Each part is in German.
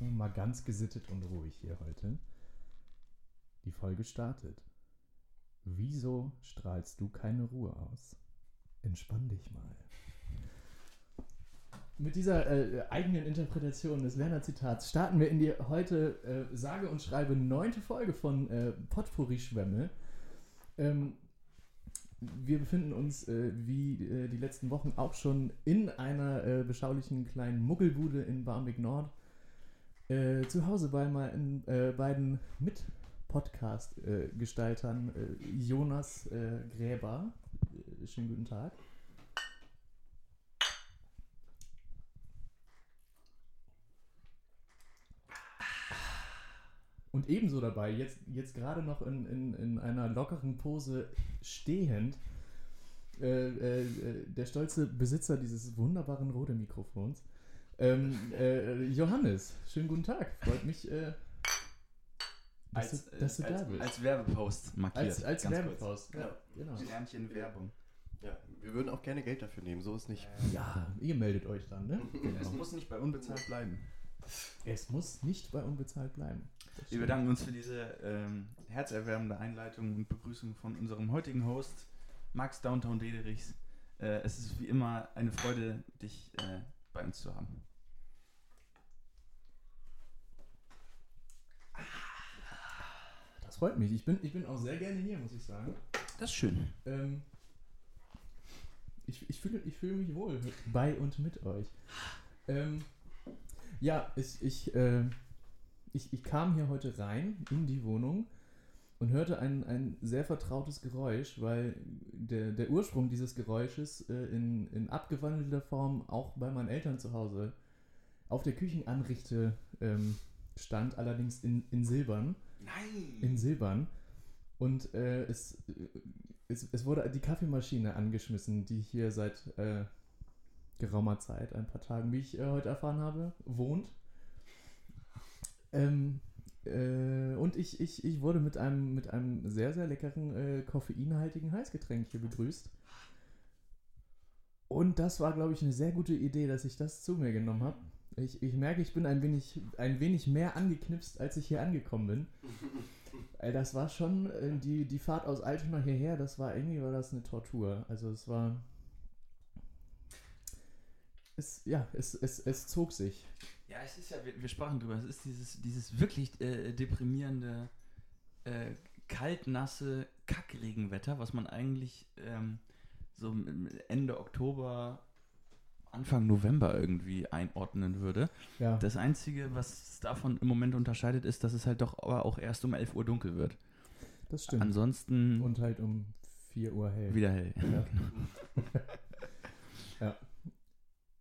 Mal ganz gesittet und ruhig hier heute. Die Folge startet. Wieso strahlst du keine Ruhe aus? Entspann dich mal. Mit dieser äh, eigenen Interpretation des Werner Zitats starten wir in die heute äh, sage und schreibe neunte Folge von äh, Potpourri Schwämme. Ähm, wir befinden uns äh, wie äh, die letzten Wochen auch schon in einer äh, beschaulichen kleinen Muggelbude in Barmbek Nord. Äh, zu Hause bei meinen äh, beiden Mit-Podcast-Gestaltern äh, Jonas Gräber. schönen guten Tag. Und ebenso dabei, jetzt, jetzt gerade noch in, in, in einer lockeren Pose stehend, äh, äh, der stolze Besitzer dieses wunderbaren Rode-Mikrofons, ähm, äh, Johannes. Schönen guten Tag. Freut mich, äh, dass, als, du, dass du als, da bist. Als Werbepost markiert. Als, als ganz Werbepost. kurz. Ja, genau. Sternchen Werbung. Ja, wir würden auch gerne Geld dafür nehmen, so ist nicht. Ja, ihr meldet euch dann, ne? Es Genau. muss nicht bei unbezahlt bleiben. Es muss nicht bei unbezahlt bleiben. Wir bedanken uns für diese ähm, herzerwärmende Einleitung und Begrüßung von unserem heutigen Host, Max Downtown Dederichs. Äh, es ist wie immer eine Freude, dich äh, bei uns zu haben. Freut mich. Ich bin, ich bin auch sehr gerne hier, muss ich sagen. Das ist schön. Ähm, ich, ich, fühle, ich fühle mich wohl bei und mit euch. Ähm, ja, ich, ich, äh, ich, ich kam hier heute rein in die Wohnung und hörte ein, ein sehr vertrautes Geräusch, weil der, der Ursprung dieses Geräusches äh, in, in abgewandelter Form auch bei meinen Eltern zu Hause auf der Küchenanrichte ähm, stand, allerdings in, in Silbern Nein! in Silbern. Und äh, es, äh, es, es wurde die Kaffeemaschine angeschmissen, die hier seit äh, geraumer Zeit, ein paar Tagen, wie ich äh, heute erfahren habe, wohnt. Ähm, äh, und ich, ich, ich wurde mit einem, mit einem sehr, sehr leckeren, äh, koffeinhaltigen Heißgetränk hier begrüßt. Und das war, glaube ich, eine sehr gute Idee, dass ich das zu mir genommen habe. Ich, ich merke, ich bin ein wenig, ein wenig mehr angeknipst, als ich hier angekommen bin. Das war schon, äh, die, die Fahrt aus Altona hierher, das war irgendwie war das eine Tortur. Also es war. Es, ja, es, es, es zog sich. Ja, es ist ja, wir, wir sprachen drüber, es ist dieses, dieses wirklich äh, deprimierende, äh, kaltnasse Kackregenwetter, was man eigentlich ähm, so Ende Oktober, Anfang November irgendwie einordnen würde. Ja. Das Einzige, was es davon im Moment unterscheidet, ist, dass es halt doch aber auch erst um 11 Uhr dunkel wird. das stimmt. Ansonsten Und halt um 4 Uhr hell. wieder hell. Ja. ja.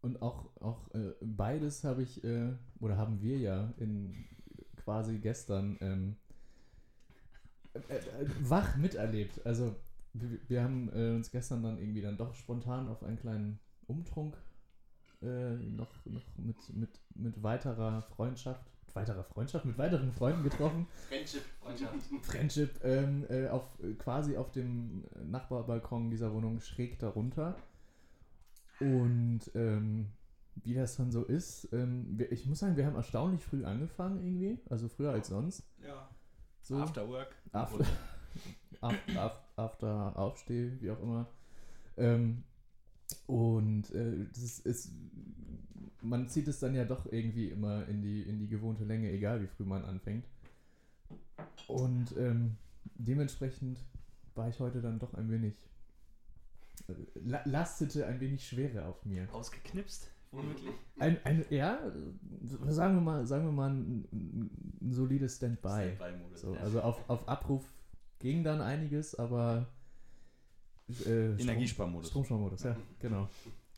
Und auch, auch äh, beides habe ich, äh, oder haben wir ja in quasi gestern ähm, äh, äh, wach miterlebt. Also wir, wir haben äh, uns gestern dann irgendwie dann doch spontan auf einen kleinen Umtrunk äh, noch, noch mit, mit, mit weiterer Freundschaft, weiterer Freundschaft, mit weiteren Freunden getroffen. Friendship, Freundschaft. Friendship ähm, äh, auf, quasi auf dem Nachbarbalkon dieser Wohnung schräg darunter. Und ähm, wie das dann so ist, ähm, wir, ich muss sagen, wir haben erstaunlich früh angefangen irgendwie, also früher als sonst. Ja. So After Work. after, after, after, after Aufsteh, wie auch immer. Ähm, und äh, das ist, man zieht es dann ja doch irgendwie immer in die, in die gewohnte Länge, egal wie früh man anfängt. Und ähm, dementsprechend war ich heute dann doch ein wenig, äh, la lastete ein wenig Schwere auf mir. Ausgeknipst, womöglich. Ein, ein, ja, sagen wir mal, sagen wir mal ein, ein solides Standby. Standby-Modus, So, also auf, auf Abruf ging dann einiges, aber äh, Strom- Energiesparmodus. Stromsparmodus, ja, genau.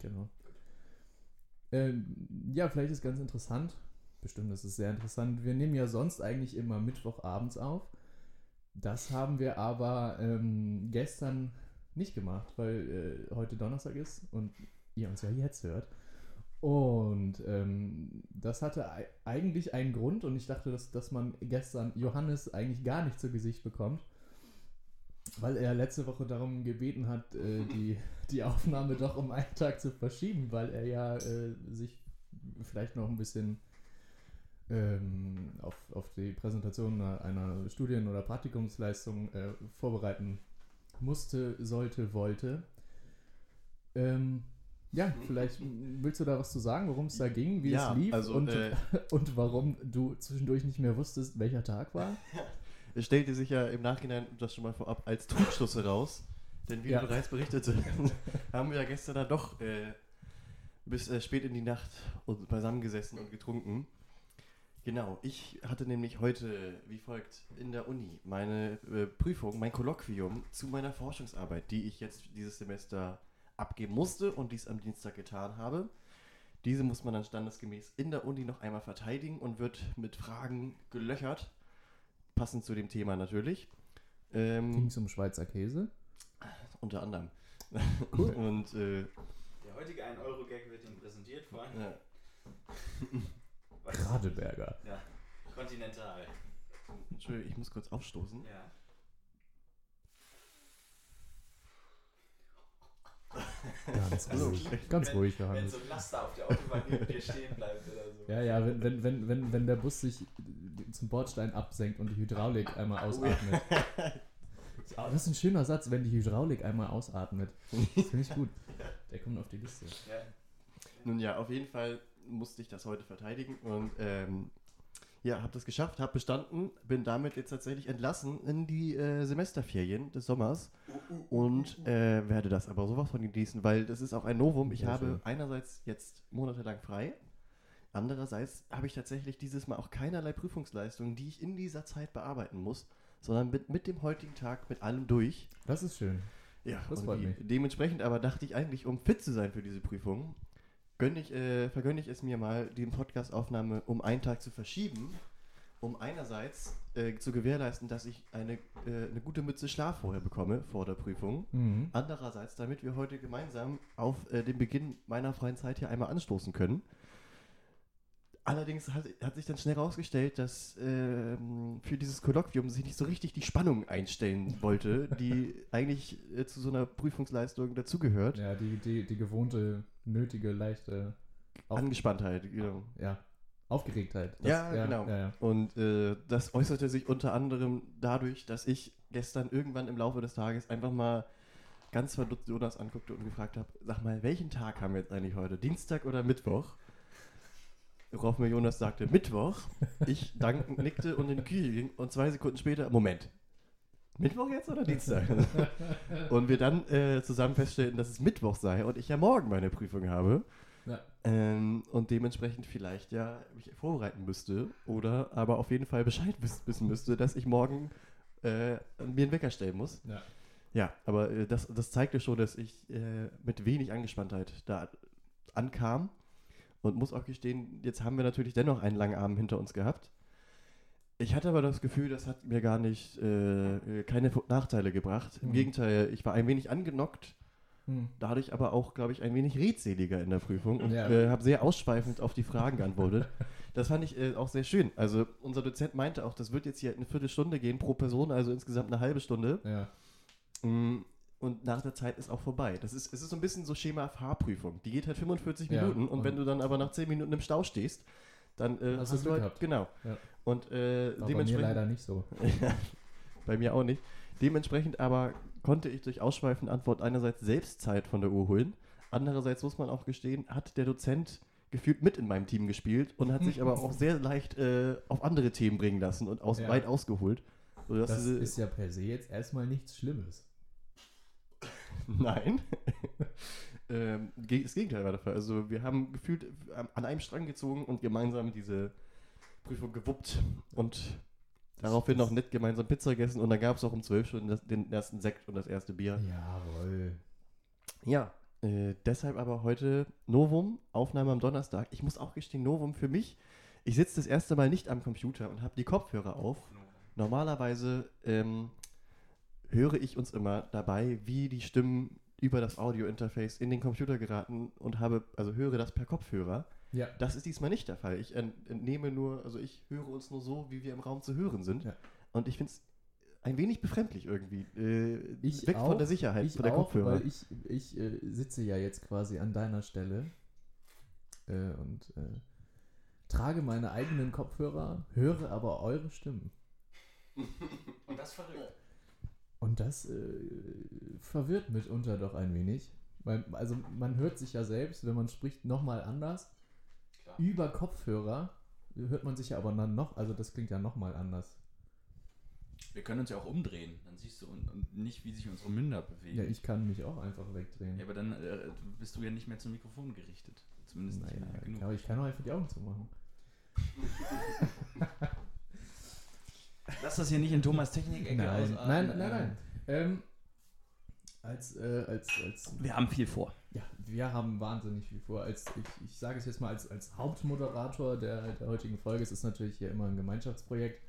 genau. Ähm, ja, vielleicht ist ganz interessant, bestimmt ist es sehr interessant. Wir nehmen ja sonst eigentlich immer Mittwochabends auf. Das haben wir aber ähm, gestern nicht gemacht, weil äh, heute Donnerstag ist und ihr uns ja jetzt hört. Und ähm, das hatte ei- eigentlich einen Grund und ich dachte, dass, dass man gestern Johannes eigentlich gar nicht zu Gesicht bekommt, weil er letzte Woche darum gebeten hat, äh, die, die Aufnahme doch um einen Tag zu verschieben, weil er ja äh, sich vielleicht noch ein bisschen ähm, auf, auf die Präsentation einer, Studien- oder Praktikumsleistung äh, vorbereiten musste, sollte, wollte. Ähm, ja, vielleicht willst du da was zu sagen, worum es da ging, wie Ja, es lief also, und, äh, und warum du zwischendurch nicht mehr wusstest, welcher Tag war? Es stellte sich ja im Nachhinein, das schon mal vorab, als Trugschluss heraus. Denn wie Ja. bereits berichtete, haben wir ja gestern dann doch äh, bis äh, spät in die Nacht und beisammengesessen und getrunken. Genau, ich hatte nämlich heute wie folgt in der Uni meine äh, Prüfung, mein Kolloquium zu meiner Forschungsarbeit, die ich jetzt dieses Semester abgeben musste und dies am Dienstag getan habe. Diese muss man dann standesgemäß in der Uni noch einmal verteidigen und wird mit Fragen gelöchert, passend zu dem Thema natürlich. Ähm, Ging es um Schweizer Käse? unter anderem. Cool. und äh, Der heutige 1-Euro-Gag wird Ihnen präsentiert von ja? Radeberger. Ja, Continental. Entschuldigung, ich muss kurz aufstoßen. Ja. Ganz Also, ruhig. Ganz wenn- ruhig, Wenn Johannes. so ein Laster auf der Autobahn neben dir stehen bleibt oder so. Ja, ja, wenn, wenn, wenn, wenn, wenn der Bus sich zum Bordstein absenkt und die Hydraulik einmal ausatmet. Oh, das ist ein schöner Satz, wenn die Hydraulik einmal ausatmet. Das finde ich gut. Der kommt auf die Liste. Ja. Nun ja, auf jeden Fall musste ich das heute verteidigen und ähm, ja, habe das geschafft, habe bestanden, bin damit jetzt tatsächlich entlassen in die äh, Semesterferien des Sommers und äh, werde das aber sowas von genießen, weil das ist auch ein Novum. Ich habe einerseits jetzt monatelang frei, andererseits habe ich tatsächlich dieses Mal auch keinerlei Prüfungsleistungen, die ich in dieser Zeit bearbeiten muss, sondern mit, mit dem heutigen Tag mit allem durch. Das ist schön. Ja, Das freut mich. Dementsprechend aber dachte ich eigentlich, um fit zu sein für diese Prüfung, gönne ich, äh, vergönne ich es mir mal, die Podcastaufnahme um einen Tag zu verschieben, um einerseits äh, zu gewährleisten, dass ich eine, äh, eine gute Mütze Schlaf vorher bekomme, vor der Prüfung. Mhm. Andererseits, damit wir heute gemeinsam auf äh, den Beginn meiner freien Zeit hier einmal anstoßen können. Allerdings hat, hat sich dann schnell herausgestellt, dass ähm, für dieses Kolloquium sich nicht so richtig die Spannung einstellen wollte, die eigentlich äh, zu so einer Prüfungsleistung dazugehört. Ja, die, die, die gewohnte, nötige, leichte Auf- Angespanntheit, genau. ja, Aufgeregtheit. Ja, genau. Ja, ja. Und äh, das äußerte sich unter anderem dadurch, dass ich gestern irgendwann im Laufe des Tages einfach mal ganz verdutzt Jonas anguckte und gefragt habe, sag mal, welchen Tag haben wir jetzt eigentlich heute? Dienstag oder Mittwoch? Worauf mir Jonas sagte, Mittwoch. Ich dank, nickte und in die Küche ging und zwei Sekunden später, Moment, Mittwoch jetzt oder Dienstag? und wir dann äh, zusammen feststellten, dass es Mittwoch sei und ich ja morgen meine Prüfung habe. Ja. Ähm, und dementsprechend vielleicht ja mich vorbereiten müsste oder aber auf jeden Fall Bescheid wiss wissen müsste, dass ich morgen äh, mir einen Wecker stellen muss. Ja. Ja, aber äh, das, das zeigte schon, dass ich äh, mit wenig Angespanntheit da ankam und muss auch gestehen, jetzt haben wir natürlich dennoch einen langen Abend hinter uns gehabt. Ich hatte aber das Gefühl, das hat mir gar nicht äh, keine Nachteile gebracht. Im Mhm. Gegenteil, ich war ein wenig angenockt Hm. dadurch aber auch, glaube ich, ein wenig redseliger in der Prüfung und Ja. äh, habe sehr ausschweifend auf die Fragen geantwortet. Das fand ich äh, auch sehr schön. Also unser Dozent meinte auch, das wird jetzt hier eine Viertelstunde gehen pro Person, also insgesamt eine halbe Stunde. Ja. Mm, Und nach der Zeit ist auch vorbei. Das ist, es ist so ein bisschen so Schema Fahrprüfung. Die geht halt 45 Ja, Minuten und, und- wenn du dann aber nach 10 Minuten im Stau stehst, dann äh, Hast hast, du Glück halt, gehabt. genau. Ja. Und äh, War bei mir dementsprechend leider nicht so. bei mir auch nicht. Dementsprechend aber konnte ich durch ausschweifende Antwort einerseits selbst Zeit von der Uhr holen, andererseits muss man auch gestehen, hat der Dozent gefühlt mit in meinem Team gespielt und hat sich aber auch sehr leicht äh, auf andere Themen bringen lassen und aus, Ja. weit ausgeholt. Das ist ja per se jetzt erstmal nichts Schlimmes. Nein. ähm, das Gegenteil war der Fall. Also wir haben gefühlt am- an einem Strang gezogen und gemeinsam diese Prüfung gewuppt und daraufhin noch nett gemeinsam Pizza gegessen und dann gab es auch um 12 Stunden das, den ersten Sekt und das erste Bier. Jawohl. Ja, äh, deshalb aber heute Novum, Aufnahme am Donnerstag. Ich muss auch gestehen, Novum für mich. Ich sitze das erste Mal nicht am Computer und habe die Kopfhörer auf. Normalerweise ähm, höre ich uns immer dabei, wie die Stimmen über das Audio-Interface in den Computer geraten und habe, also höre das per Kopfhörer. Ja. Das ist diesmal nicht der Fall. Ich ent- entnehme nur, also ich höre uns nur so, wie wir im Raum zu hören sind. Ja. Und ich finde es ein wenig befremdlich irgendwie. Äh, Ich weg auch, von der Sicherheit, Ich von der auch, Kopfhörer. weil ich, ich äh, sitze ja jetzt quasi an deiner Stelle äh, und äh, trage meine eigenen Kopfhörer, höre aber eure Stimmen. Und das verrückt. Und das äh, verwirrt mitunter doch ein wenig. Weil, also man hört sich ja selbst, wenn man spricht, nochmal anders. Klar. Über Kopfhörer hört man sich ja aber dann noch, also das klingt ja nochmal anders. Wir können uns ja auch umdrehen, dann siehst du und, und nicht, wie sich unsere Münder bewegen. Ja, ich kann mich auch einfach wegdrehen. Ja, aber dann äh, bist du ja nicht mehr zum Mikrofon gerichtet. Zumindest nicht naja, nah genug. aber ich kann auch einfach die Augen zumachen. Lass das hier nicht in Thomas Technik-Ecke Nein, ausarten. nein, nein, nein. Ähm, als, äh, als, als, Wir haben viel vor. ja, wir haben wahnsinnig viel vor. Als, ich, ich sage es jetzt mal als, als Hauptmoderator der, der heutigen Folge. Es ist natürlich hier immer ein Gemeinschaftsprojekt,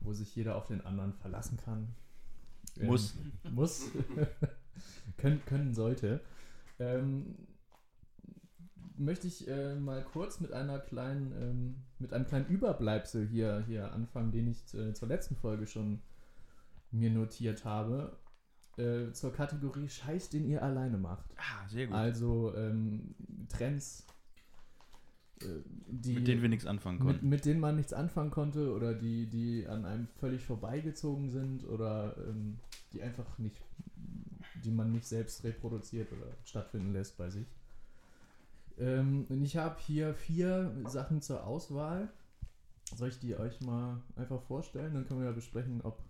wo sich jeder auf den anderen verlassen kann. Ähm, Muss. muss. können, können sollte. Ähm, möchte ich äh, mal kurz mit einer kleinen, ähm, mit einem kleinen Überbleibsel hier, hier anfangen, den ich äh, zur letzten Folge schon mir notiert habe. Äh, zur Kategorie Scheiß, den ihr alleine macht. Ah, sehr gut. Also ähm, Trends, äh, die, mit denen wir nichts anfangen mit, konnten. mit denen man nichts anfangen konnte oder die, die an einem völlig vorbeigezogen sind oder ähm, die einfach nicht, die man nicht selbst reproduziert oder stattfinden lässt bei sich. Ähm, und ich habe hier vier Sachen zur Auswahl. Soll ich die euch mal einfach vorstellen? Dann können wir ja besprechen, ob,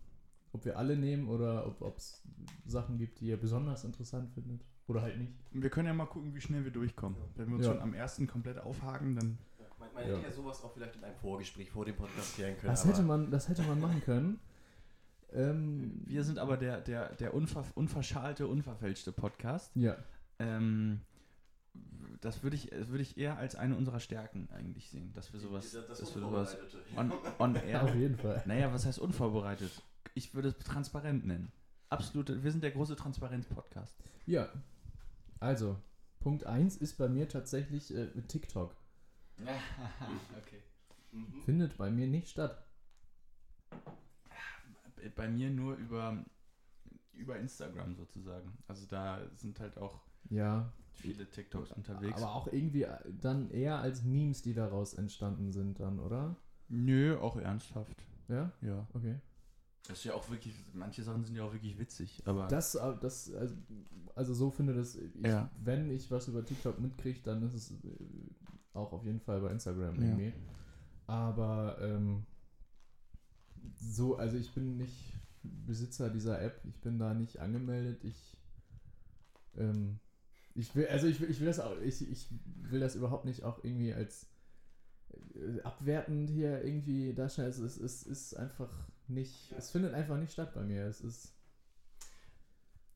ob wir alle nehmen oder ob es Sachen gibt, die ihr besonders interessant findet. Oder halt nicht. Wir können ja mal gucken, wie schnell wir durchkommen. Wenn wir uns Ja. schon am ersten komplett aufhaken, dann. Man, man Ja. hätte ja sowas auch vielleicht in einem Vorgespräch vor dem Podcast klären können. Das hätte man, das hätte man machen können. Ähm, Wir sind aber der, der, der unver, unverschalte, unverfälschte Podcast. ja, Ähm, das würde ich, das würde ich eher als eine unserer Stärken eigentlich sehen, dass wir sowas, das, das dass wir sowas on, on auf air. jeden Fall. Naja, was heißt unvorbereitet? Ich würde es transparent nennen. Absolute, wir sind der große Transparenz-Podcast. Ja, also, Punkt 1 ist bei mir tatsächlich äh, TikTok. okay. Mhm. Findet bei mir nicht statt. Bei mir nur über, über Instagram sozusagen. Also da sind halt auch Ja, viele TikToks unterwegs. aber auch irgendwie äh, dann eher als Memes, die daraus entstanden sind dann, oder? Nö, auch ernsthaft. Ja, Ja. okay. Das ist ja auch wirklich, manche Sachen sind ja auch wirklich witzig, aber. Das, äh, das also, also so finde das, ich, Ja. wenn ich was über TikTok mitkriege, dann ist es äh, auch auf jeden Fall bei Instagram Ja. irgendwie. Aber ähm, so, also ich bin nicht Besitzer dieser App, ich bin da nicht angemeldet, ich ähm, ich will, also ich will, ich will das auch, ich, ich will das überhaupt nicht auch irgendwie als äh, abwertend hier irgendwie darstellen. Es ist, es ist einfach nicht, es findet einfach nicht statt bei mir. Es ist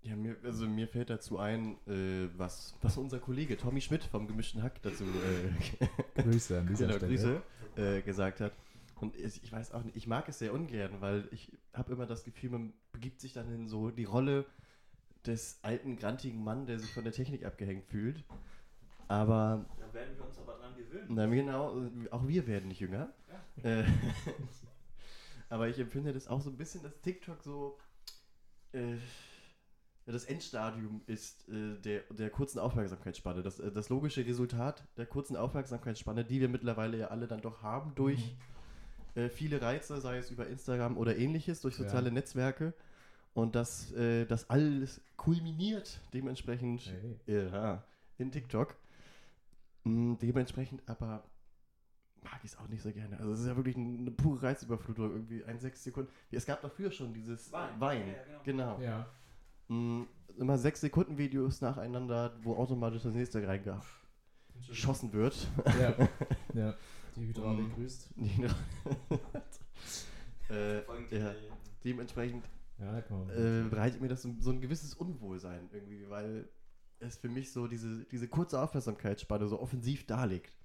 Ja, mir, also mir fällt dazu ein, äh, was, was unser Kollege Tommy Schmidt vom gemischten Hack dazu äh, Grüße an dieser genau. Grüße, äh, gesagt hat. Und ich, ich weiß auch nicht, ich mag es sehr ungern, weil ich habe immer das Gefühl, man begibt sich dann in so die Rolle des alten, grantigen Mann, der sich von der Technik abgehängt fühlt. Aber, da werden wir uns aber dran gewöhnen. na genau, auch wir werden nicht jünger. Äh, aber ich empfinde das auch so ein bisschen, dass TikTok so äh, ja, das Endstadium ist äh, der, der kurzen Aufmerksamkeitsspanne. Das, äh, das logische Resultat der kurzen Aufmerksamkeitsspanne, die wir mittlerweile ja alle dann doch haben durch äh, viele Reize, sei es über Instagram oder ähnliches, durch Ja. soziale Netzwerke. Und dass äh, das alles kulminiert dementsprechend Hey. ja, in TikTok. Mm, dementsprechend aber mag ich es auch nicht so gerne. Also es ist ja wirklich eine pure Reizüberflutung, irgendwie ein sechs Sekunden. Es gab früher schon dieses Wein. Wein. Ja, ja, genau. genau. Ja. Mm, immer sechs Sekunden Videos nacheinander, wo automatisch das nächste reingeschossen wird. Ja. ja. Die Hydraulik Mm. grüßt. äh, ja, dementsprechend Ja, komm. äh, bereitet mir das so, so ein gewisses Unwohlsein irgendwie, weil es für mich so diese, diese kurze Aufmerksamkeitsspanne so offensiv darlegt.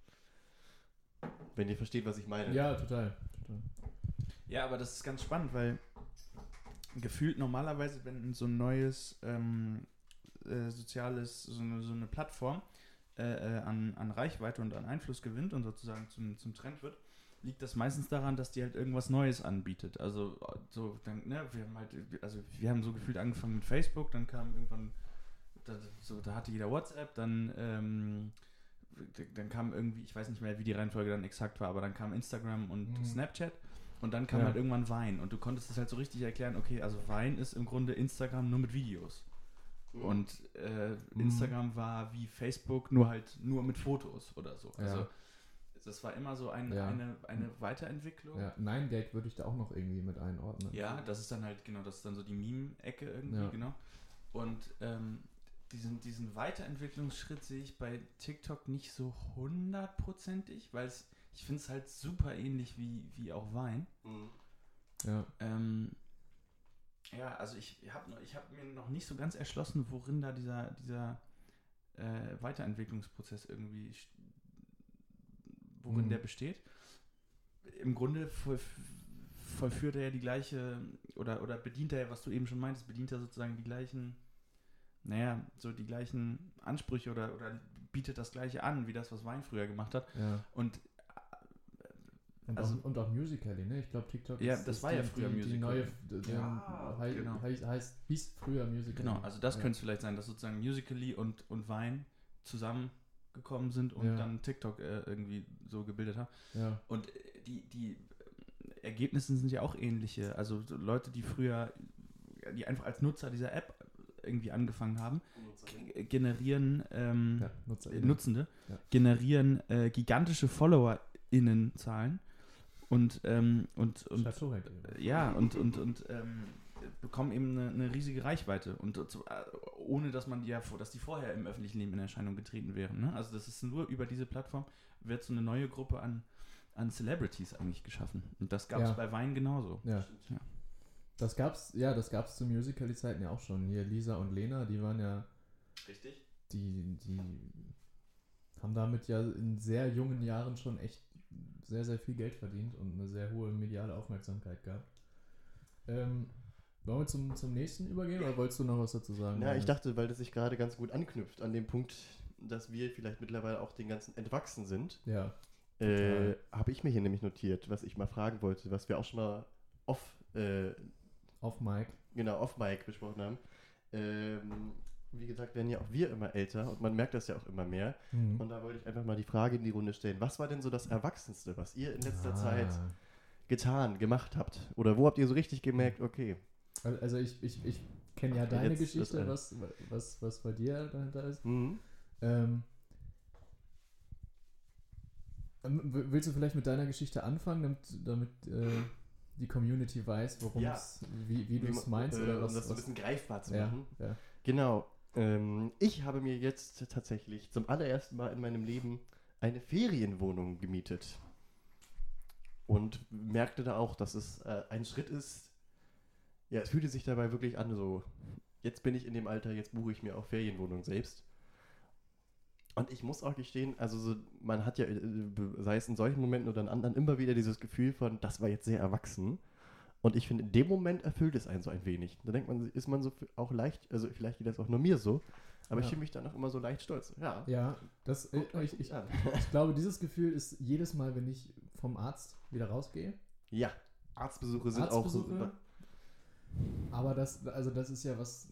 Wenn ihr versteht, was ich meine. ja, total. total. Ja, aber das ist ganz spannend, weil gefühlt normalerweise, wenn so ein neues ähm, äh, soziales, so eine, so eine Plattform äh, äh, an, an Reichweite und an Einfluss gewinnt und sozusagen zum, zum Trend wird, liegt das meistens daran, dass die halt irgendwas Neues anbietet. Also so, dann, ne, wir haben halt, also wir haben so gefühlt angefangen mit Facebook, dann kam irgendwann, da, so, da hatte jeder WhatsApp, dann ähm, dann kam irgendwie, ich weiß nicht mehr, wie die Reihenfolge dann exakt war, aber dann kam Instagram und Mhm. Snapchat und dann kam Ja. halt irgendwann Vine und du konntest es halt so richtig erklären, okay, also Vine ist im Grunde Instagram nur mit Videos. Und äh, Mhm. Instagram war wie Facebook, nur halt nur mit Fotos oder so. Ja. Das war immer so ein, Ja. eine, eine Weiterentwicklung. Ja, Nine Gag würde ich da auch noch irgendwie mit einordnen. Ja, das ist dann halt, genau, das ist dann so die Meme-Ecke irgendwie, Ja. genau. Und ähm, diesen, diesen Weiterentwicklungsschritt sehe ich bei TikTok nicht so hundertprozentig, weil es, ich finde es halt super ähnlich wie, wie auch Wein. Mhm. Ja. Ähm, ja, also ich habe ich hab mir noch nicht so ganz erschlossen, worin da dieser, dieser äh, Weiterentwicklungsprozess irgendwie, st- worin Mhm. der besteht. Im Grunde voll, vollführt er ja die gleiche, oder, oder bedient er ja, was du eben schon meintest, bedient er sozusagen die gleichen, naja, so die gleichen Ansprüche oder, oder bietet das gleiche an, wie das, was Wein früher gemacht hat. ja. Und Und, Also- auch, und auch Musical.ly, ne? Ich glaube, TikTok Ja, ist, das ist war ja die, früher die, die Musical.ly. neue, d- d- Ja, hei- genau. heißt, heißt, hieß früher Musical. Genau, also das ja. könnte es vielleicht sein, dass sozusagen Musically und, und Vine zusammengekommen sind und Ja. dann TikTok äh, irgendwie so gebildet haben. Ja, Und äh, die, die Ergebnisse sind ja auch ähnliche. Also so Leute, die früher, die einfach als Nutzer dieser App irgendwie angefangen haben, generieren ähm, ja, Nutzer. äh, Nutzende, Ja. generieren äh, gigantische FollowerInnenzahlen und, ähm, und, und halt. ja, und, und, und ähm, bekommen eben eine, eine riesige Reichweite. Und äh, ohne dass man die ja, vor- dass die vorher im öffentlichen Leben in Erscheinung getreten wären. Ne? Also das ist nur über diese Plattform wird so eine neue Gruppe an, an Celebrities eigentlich geschaffen. Und das gab es Ja. bei Wein genauso. Ja. Ja. Das gab's, ja, das gab's zu Musical.ly-Zeiten ja auch schon. Hier Lisa und Lena, die waren ja, Richtig? die, die haben damit ja in sehr jungen Jahren schon echt sehr, sehr viel Geld verdient und eine sehr hohe mediale Aufmerksamkeit gehabt. Ähm, wollen wir zum, zum nächsten übergehen oder wolltest du noch was dazu sagen? Ja, ich dachte, weil das sich gerade ganz gut anknüpft an dem Punkt, dass wir vielleicht mittlerweile auch den ganzen entwachsen sind, Ja, äh, habe ich mir hier nämlich notiert, was ich mal fragen wollte, was wir auch schon mal off, äh, auf Mike. genau, off Mic besprochen haben. Ähm, wie gesagt, werden ja auch wir immer älter und man merkt das ja auch immer mehr. Mhm. Und da wollte ich einfach mal die Frage in die Runde stellen. Was war denn so das Erwachsenste, was ihr in letzter Zeit Ah. getan, gemacht habt? Oder wo habt ihr so richtig gemerkt, okay, Also ich, ich, ich kenne ja deine jetzt Geschichte, was, was, was bei dir dahinter ist. hm, Ähm, ähm, willst du vielleicht mit deiner Geschichte anfangen, damit, damit äh, die Community weiß, worum Ja. es, wie, wie du es meinst äh, oder was? um das so ein was bisschen greifbar zu ja, machen? ja. Genau. Ähm, ich habe mir jetzt tatsächlich zum allerersten Mal in meinem Leben eine Ferienwohnung gemietet. Und merkte da auch, dass es äh, ein Schritt ist. Ja, es fühlte sich dabei wirklich an, so, jetzt bin ich in dem Alter, jetzt buche ich mir auch Ferienwohnung selbst. Und ich muss auch gestehen, also so, man hat ja, äh, sei es in solchen Momenten oder in anderen, immer wieder dieses Gefühl von, das war jetzt sehr erwachsen. Und ich finde, in dem Moment erfüllt es einen so ein wenig. Da denkt man, ist man so auch leicht, also vielleicht geht das auch nur mir so, aber ich Ja. fühle mich dann auch immer so leicht stolz. Ja. Ja, das, äh, Guckt euch ich, ich, an. ich glaube, dieses Gefühl ist jedes Mal, wenn ich vom Arzt wieder rausgehe. Ja, Arztbesuche sind Arztbesuche? auch. Aber das, also das ist ja was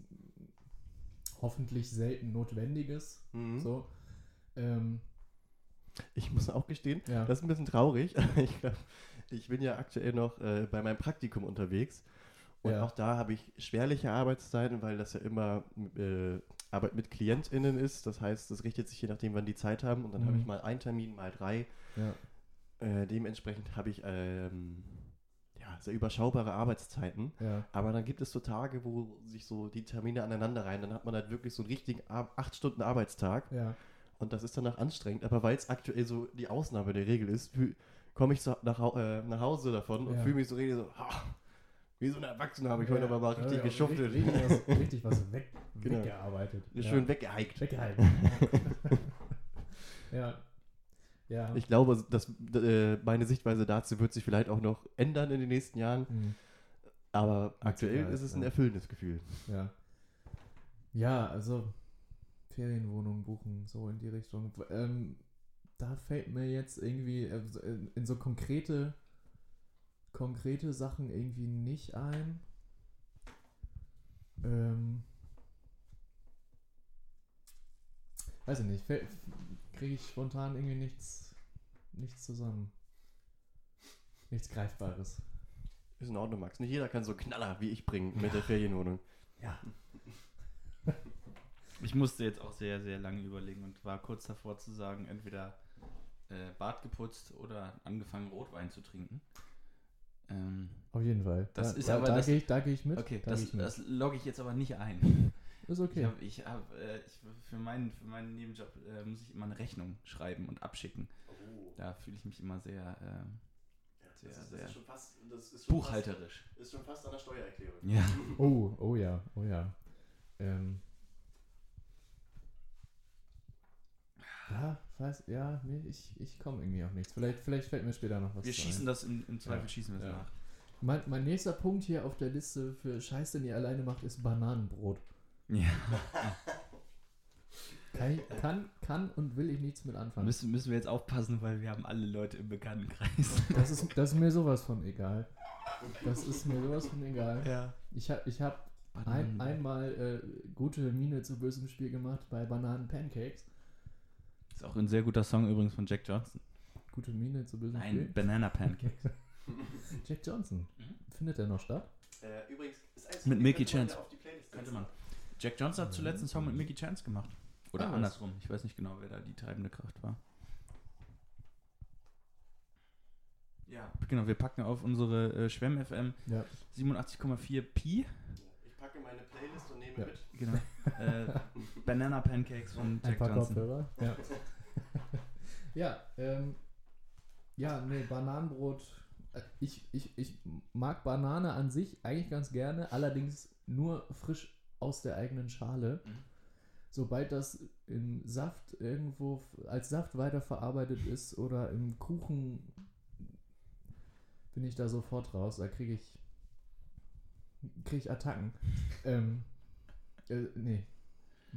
hoffentlich selten Notwendiges. Mhm. So. Ähm, Ich muss auch gestehen, ja. das ist ein bisschen traurig. ich, glaub, ich bin ja aktuell noch äh, bei meinem Praktikum unterwegs. Und Ja. auch da habe ich schwerliche Arbeitszeiten, weil das ja immer äh, Arbeit mit KlientInnen ist. Das heißt, das richtet sich je nachdem, wann die Zeit haben. Und dann habe Mhm. ich mal einen Termin, mal drei. ja. Äh, dementsprechend habe ich ähm, sehr überschaubare Arbeitszeiten. ja. Aber dann gibt es so Tage, wo sich so die Termine aneinander rein. Dann hat man halt wirklich so einen richtigen 8-Stunden-Arbeitstag. Ja. Und das ist danach anstrengend. Aber weil es aktuell so die Ausnahme der Regel ist, komme ich so nach, äh, nach Hause davon und fühle mich so richtig so, ah, wie so ein Erwachsener habe ich heute aber mal richtig ja, geschuftet. Richtig, richtig was, richtig was weg, Genau. weggearbeitet. Schön weggehiked. Weggehalten. ja. Ja. Ich glaube, dass äh, meine Sichtweise dazu wird sich vielleicht auch noch ändern in den nächsten Jahren. Mhm. Aber aktuell ist es ein erfüllendes Gefühl. Ja. Ja, also Ferienwohnung buchen, so in die Richtung. Ähm, da fällt mir jetzt irgendwie äh, in, in so konkrete, konkrete Sachen irgendwie nicht ein. Ähm, weiß ich nicht. Fällt, kriege ich spontan irgendwie nichts, nichts zusammen. Nichts Greifbares. Ist in Ordnung, Max. Nicht jeder kann so Knaller wie ich bringen mit der Ferienwohnung. Ja. Ich musste jetzt auch sehr, sehr lange überlegen und war kurz davor zu sagen, entweder äh, Bart geputzt oder angefangen Rotwein zu trinken. Ähm, Auf jeden Fall. Das da, ist da, aber da das- gehe ich, da geh ich mit. okay, da das, ich mit. das logge ich jetzt aber nicht ein. Ist Ich okay. hab, ich hab, äh, ich, für, meinen, für meinen Nebenjob äh, muss ich immer eine Rechnung schreiben und abschicken. Da fühle ich mich immer sehr ähm, Sehr, das ist, sehr Das ist schon fast, das ist schon buchhalterisch. Fast, ist schon fast an der Steuererklärung. Ja. Oh, oh ja, oh ja. Ähm. Ja, weiß, ja, nee, ich, ich komme irgendwie auf nichts. Vielleicht, vielleicht fällt mir später noch was Wir schießen ein. das im, im Zweifel Ja. schießen wir es Ja. nach. Mein, mein nächster Punkt hier auf der Liste für Scheiß, den ihr alleine macht, ist Bananenbrot. Ja. Kann, ich- kann, kann und will ich nichts mit anfangen. Müssen, müssen wir jetzt aufpassen, weil wir haben alle Leute im Bekanntenkreis. Das ist, das ist mir sowas von egal. Das ist mir sowas von egal. Ja. Ich habe ich hab ein, einmal äh, gute Miene zu bösem Spiel gemacht bei Bananen-Pancakes. Ist auch ein sehr guter Song übrigens von Jack Johnson. Gute Miene zu bösem Nein, Spiel. Banana Pancakes. Jack Johnson. Mhm. Findet der noch statt? Äh, übrigens, ist eins Mit man Chance. auf die Playlist Könnte setzen. man. Jack Johnson hat zuletzt einen Song mit Mickey Chance gemacht. Oder Ah, andersrum. Ich weiß nicht genau, wer da die treibende Kraft war. Ja, genau. Wir packen auf unsere äh, Schwemm FM Ja. 87,4 Pi. Ich packe meine Playlist und nehme Ja. mit. Genau. äh, Banana Pancakes von Ein Jack paar Johnson. Kopfhörer. Ja. ja, ähm, ja, nee, Bananenbrot. äh, Ich, ich, ich mag Banane an sich eigentlich ganz gerne, allerdings nur frisch aus der eigenen Schale. Mhm. Sobald das im Saft irgendwo als Saft weiterverarbeitet ist oder im Kuchen, bin ich da sofort raus. Da kriege ich, krieg ich Attacken. ähm, äh, nee.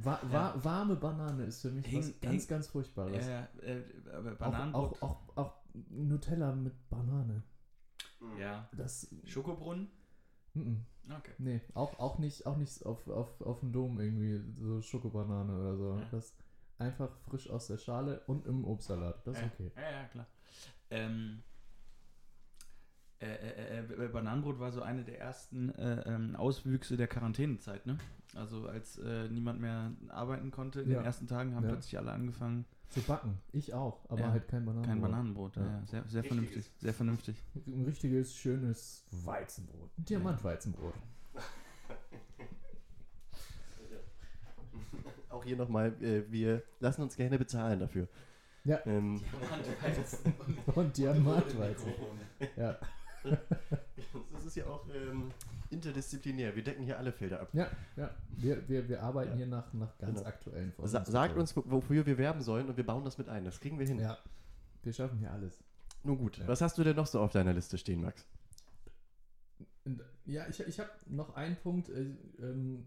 Wa wa warme Banane ist für mich Häng- was ganz, häng- ganz Furchtbares. Ja, ja, äh, aber auch, Bananenbrot. auch, auch, auch Nutella mit Banane. Mhm. Ja. Das. Schokobrunnen? Mm -mm. Okay. Nee, auch, auch nicht, auch nicht auf, auf, auf dem Dom irgendwie so Schokobanane oder so. Ja. Das einfach frisch aus der Schale und im Obstsalat. Das ist ja. okay. Ja, ja, klar. Ähm, äh, äh, äh, Bananenbrot war so eine der ersten äh, ähm, Auswüchse der Quarantänezeit, ne? Also als äh, niemand mehr arbeiten konnte in Ja. den ersten Tagen, haben Ja. plötzlich alle angefangen. Zu backen. Ich auch, aber Ja. halt kein Bananenbrot. Kein Bananenbrot, ja. Ja. Sehr, sehr vernünftig. Sehr vernünftig. Ein richtiges, schönes Weizenbrot. Ein Diamantweizenbrot. Auch hier nochmal, äh, wir lassen uns gerne bezahlen dafür. Ja. Ähm, Und Diamantweizen. Ja. das ist ja auch ähm, interdisziplinär. Wir decken hier alle Felder ab. Ja, ja. Wir, wir, wir arbeiten Ja. hier nach, nach ganz Genau. aktuellen Sa sagt uns, wo- wofür wir werben sollen und wir bauen das mit ein. Das kriegen wir hin. Ja. Wir schaffen hier alles. Nun gut, Ja. was hast du denn noch so auf deiner Liste stehen, Max? Ja, ich, ich habe noch einen Punkt. Äh, ähm,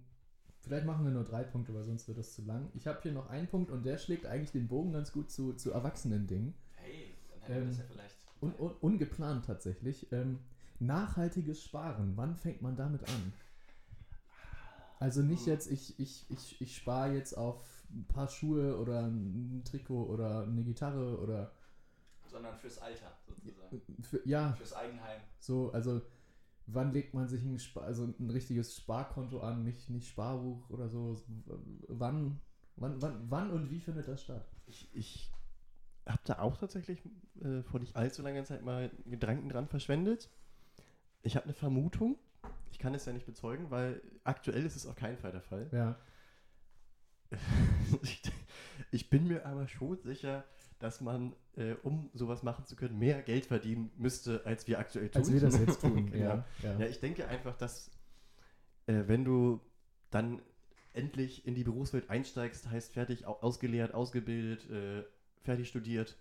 vielleicht machen wir nur drei Punkte, weil sonst wird das zu lang. Ich habe hier noch einen Punkt und der schlägt eigentlich den Bogen ganz gut zu, zu Erwachsenen-Dingen. Hey, dann hätten wir das ja vielleicht. Un, un, ungeplant tatsächlich. Ähm, nachhaltiges Sparen, wann fängt man damit an? Also nicht jetzt, ich, ich, ich, ich spare jetzt auf ein paar Schuhe oder ein Trikot oder eine Gitarre oder Sondern fürs Alter sozusagen. für, ja, Fürs Eigenheim. so, also wann legt man sich ein, Spar, also ein richtiges Sparkonto an, nicht, nicht Sparbuch oder so. Wann, wann, wann, wann und wie findet das statt? Ich, ich habe da auch tatsächlich äh, vor nicht allzu langer Zeit mal Gedanken dran verschwendet. Ich habe eine Vermutung. Ich kann es ja nicht bezeugen, weil aktuell ist es auf keinen Fall der Fall. Ja, ich, bin mir aber schon sicher, dass man, äh, um sowas machen zu können, mehr Geld verdienen müsste, als wir aktuell tun. als wir das jetzt tun. Genau. ja, ja. Ja, ich denke einfach, dass äh, wenn du dann endlich in die Berufswelt einsteigst, heißt fertig au- ausgelehrt, ausgebildet, äh, fertig studiert,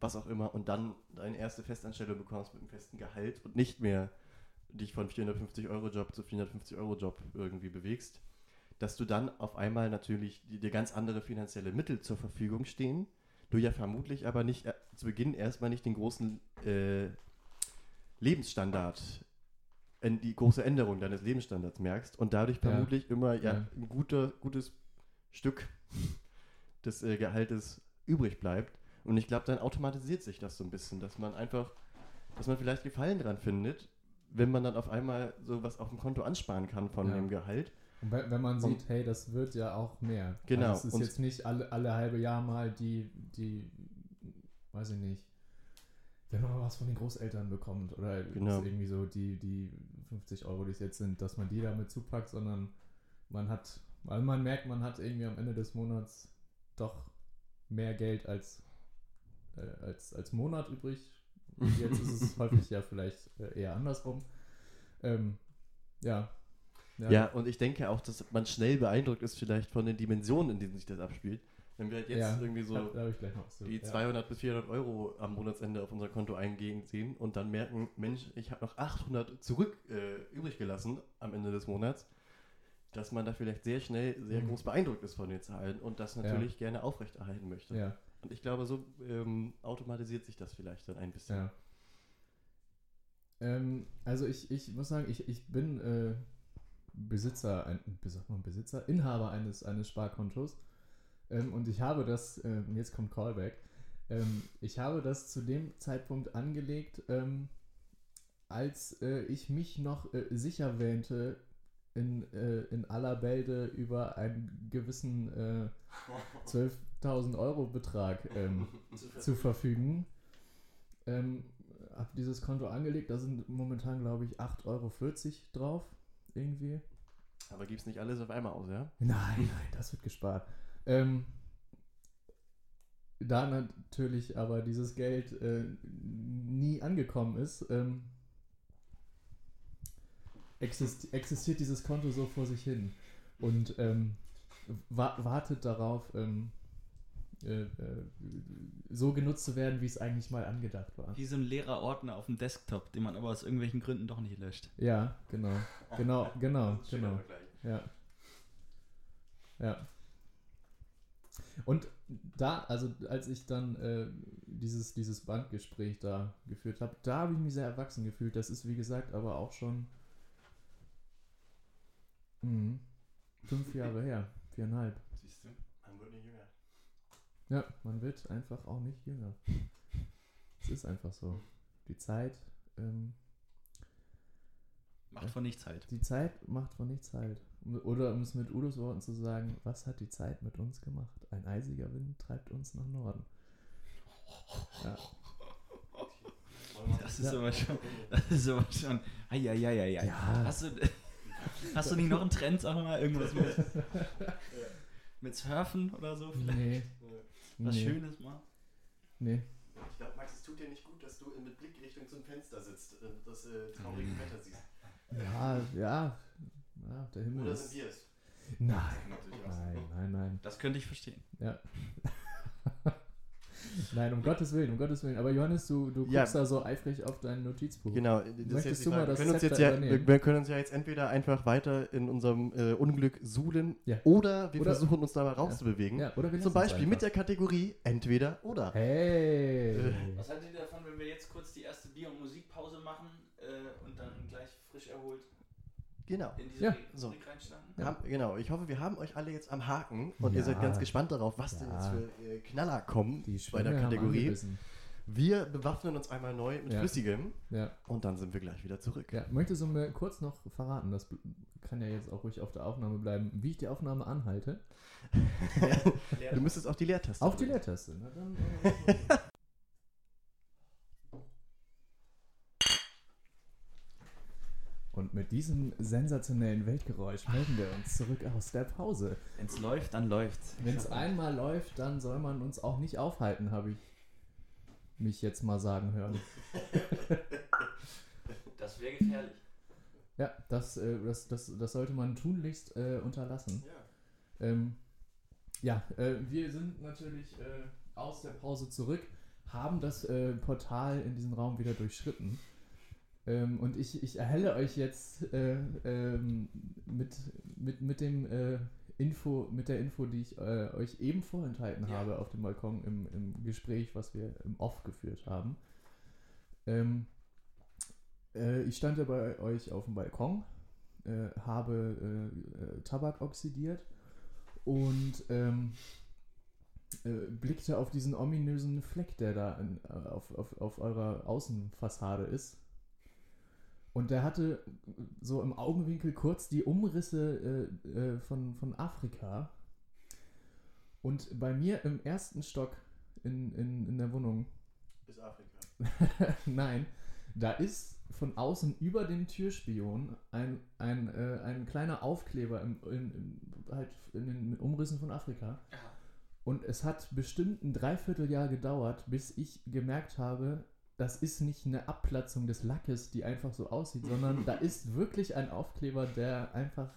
was auch immer, und dann deine erste Festanstellung bekommst mit einem festen Gehalt und nicht mehr dich von 450 Euro Job zu 450 Euro Job irgendwie bewegst, dass du dann auf einmal natürlich dir ganz andere finanzielle Mittel zur Verfügung stehen, du ja vermutlich aber nicht äh, zu Beginn erstmal nicht den großen äh, Lebensstandard, en- die große Änderung deines Lebensstandards merkst und dadurch Ja. vermutlich immer ja, Ja. ein guter, gutes Stück des äh, Gehaltes übrig bleibt. Und ich glaube, dann automatisiert sich das so ein bisschen, dass man einfach, dass man vielleicht Gefallen dran findet, wenn man dann auf einmal so was auf dem Konto ansparen kann von Ja. dem Gehalt. Und wenn, wenn man Und- sieht, hey, das wird ja auch mehr. Genau, Also es ist und- jetzt nicht alle, alle halbe Jahr mal die, die, weiß ich nicht, wenn man was von den Großeltern bekommt oder Genau. ist irgendwie so die, die 50 Euro, die es jetzt sind, dass man die damit zupackt, sondern man hat, weil man merkt, man hat irgendwie am Ende des Monats doch mehr Geld als, äh, als, als Monat übrig. Und jetzt ist es häufig ja vielleicht äh, eher andersrum. Ähm, ja. Ja. und ich denke auch, dass man schnell beeindruckt ist vielleicht von den Dimensionen, in denen sich das abspielt. Wenn wir halt jetzt Ja, irgendwie so da, da habe ich gleich noch was zu. die ja. 200 bis 400 Euro am Monatsende auf unser Konto eingehen sehen und dann merken, Mensch, ich habe noch 800 zurück äh, übrig gelassen am Ende des Monats, dass man da vielleicht sehr schnell sehr Mhm. groß beeindruckt ist von den Zahlen und das natürlich gerne aufrechterhalten möchte. Ja, Und ich glaube, so ähm, automatisiert sich das vielleicht dann ein bisschen. ja. Ähm, also ich, ich muss sagen, ich, ich bin äh, Besitzer, ein, sagt Besitzer, Inhaber eines, eines Sparkontos. Ähm, und ich habe das, äh, jetzt kommt Callback, ähm, ich habe das zu dem Zeitpunkt angelegt, ähm, als äh, ich mich noch äh, sicher wähnte, in, äh, in aller Bälde über einen gewissen äh, 12.000 Euro Betrag ähm, zu verfügen. Ähm, habe dieses Konto angelegt, da sind momentan, glaube ich, 8,40 Euro drauf. Irgendwie. Aber gib's nicht alles auf einmal aus, ja? Nein, nein, das wird gespart. Ähm, da natürlich aber dieses Geld äh, nie angekommen ist, ähm, exist existiert dieses Konto so vor sich hin und ähm, wa wartet darauf, ähm, äh, äh, so genutzt zu werden, wie es eigentlich mal angedacht war. Wie so ein leerer Ordner auf dem Desktop, den man aber aus irgendwelchen Gründen doch nicht löscht. Ja, genau. Genau, genau, genau. Ja. Ja. Und da, also als ich dann äh, dieses, dieses Bankgespräch da geführt habe, da habe ich mich sehr erwachsen gefühlt. Das ist, wie gesagt, aber auch schon mhm, fünf Jahre her, viereinhalb. Siehst du, man wird nicht jünger. Ja, man wird einfach auch nicht jünger. Es ist einfach so. Die Zeit, ähm, Macht von nichts halt. die Zeit macht von nichts halt. Oder um es mit Udos Worten zu sagen, was hat die Zeit mit uns gemacht? Ein eisiger Wind treibt uns nach Norden. Ja. Das ist Ja. aber schon. Das ist aber schon. Eieieiei. Ja. Hast du, hast du nicht noch einen Trend, sag mal, irgendwas mit, mit Surfen oder so? Vielleicht Nee. was nee. Schönes mal? Nee. Ich glaube, Max, es tut dir nicht gut, dass du mit Blick Richtung zum Fenster sitzt und das äh, traurige Mhm. Wetter siehst. Ja, ja. Ja, der Himmel Oder ist. sind wir es? Nein, Natürlich auch. nein, nein, nein. Das könnte ich verstehen. Ja. nein, um Gottes Willen, um Gottes Willen. Aber Johannes, du, du guckst Ja. da so eifrig auf dein Notizbuch. Genau, das Möchtest du mal das können uns jetzt ja, wir, können uns ja jetzt entweder einfach weiter in unserem äh, Unglück suhlen Ja. oder wir Oder- versuchen uns da mal rauszubewegen. Ja, oder wir Zum Beispiel mit der Kategorie entweder oder. Hey! Was haltet ihr davon, wenn wir jetzt kurz die erste Bier- und Musikpause machen äh, und dann gleich frisch erholt Genau. in diese Ja. So. Ja. Haben, genau, ich hoffe, wir haben euch alle jetzt am Haken und ihr Ja. seid ganz gespannt darauf, was denn jetzt für äh, Knaller kommen Die bei der Kategorie. Wir bewaffnen uns einmal neu mit Ja. Flüssigem Ja. und dann sind wir gleich wieder zurück. Ja, möchtest du mir kurz noch verraten, das kann ja jetzt auch ruhig auf der Aufnahme bleiben, wie ich die Aufnahme anhalte? Du müsstest auf die Leertaste. Auf die. Leertaste. Na dann, äh, Und mit diesem sensationellen Weltgeräusch melden wir uns zurück aus der Pause. Wenn es läuft, dann läuft's. Wenn es einmal läuft, dann soll man uns auch nicht aufhalten, habe ich mich jetzt mal sagen hören. Das wäre gefährlich. Ja, das, äh, das, das, das sollte man tunlichst äh, unterlassen. Ja. Ähm, ja, äh, wir sind natürlich äh, aus der Pause zurück, haben das äh, Portal in diesem Raum wieder durchschritten. Ähm, und ich, ich erhelle euch jetzt äh, ähm, mit, mit, mit dem äh, Info, mit der Info, die ich äh, euch eben vorenthalten Ja. habe auf dem Balkon im, im Gespräch, was wir im Off geführt haben. Ähm, äh, ich stand ja bei euch auf dem Balkon, äh, habe äh, Tabak oxidiert und ähm, äh, blickte auf diesen ominösen Fleck, der da in, auf, auf, auf eurer Außenfassade ist. Und der hatte so im Augenwinkel kurz die Umrisse äh, äh, von, von Afrika. Und bei mir im ersten Stock in, in, in der Wohnung Ist Afrika. Nein, da ist von außen über dem Türspion ein, ein, äh, ein kleiner Aufkleber im, in, in, halt in den Umrissen von Afrika. Und es hat bestimmt ein Dreivierteljahr gedauert, bis ich gemerkt habe, das ist nicht eine Abplatzung des Lackes, die einfach so aussieht, sondern da ist wirklich ein Aufkleber, der einfach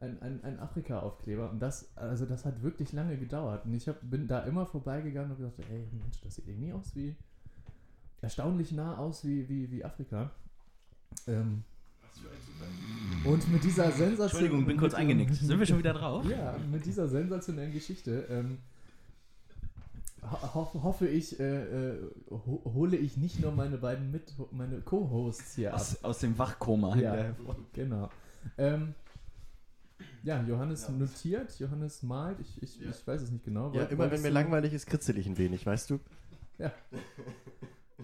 ein, ein, ein Afrika-Aufkleber. Und das, also das hat wirklich lange gedauert. Und ich hab, bin da immer vorbeigegangen und gedacht, ey Mensch, das sieht irgendwie aus wie, erstaunlich nah aus wie, wie, wie Afrika. Ähm, und mit dieser Sensation. Entschuldigung, bin kurz eingenickt. Sind wir schon wieder drauf? Ja, mit dieser sensationellen Geschichte ähm, ho ho hoffe ich, äh, äh, ho hole ich nicht nur meine beiden mit meine Co-Hosts hier ab. Aus, aus dem Wachkoma. Ja. Genau. Ähm, ja, Johannes Ja. notiert, Johannes malt, ich, ich, Ja. ich weiß es nicht genau. Ja, immer wenn mir langweilig ist, kritzel ich ein wenig, weißt du?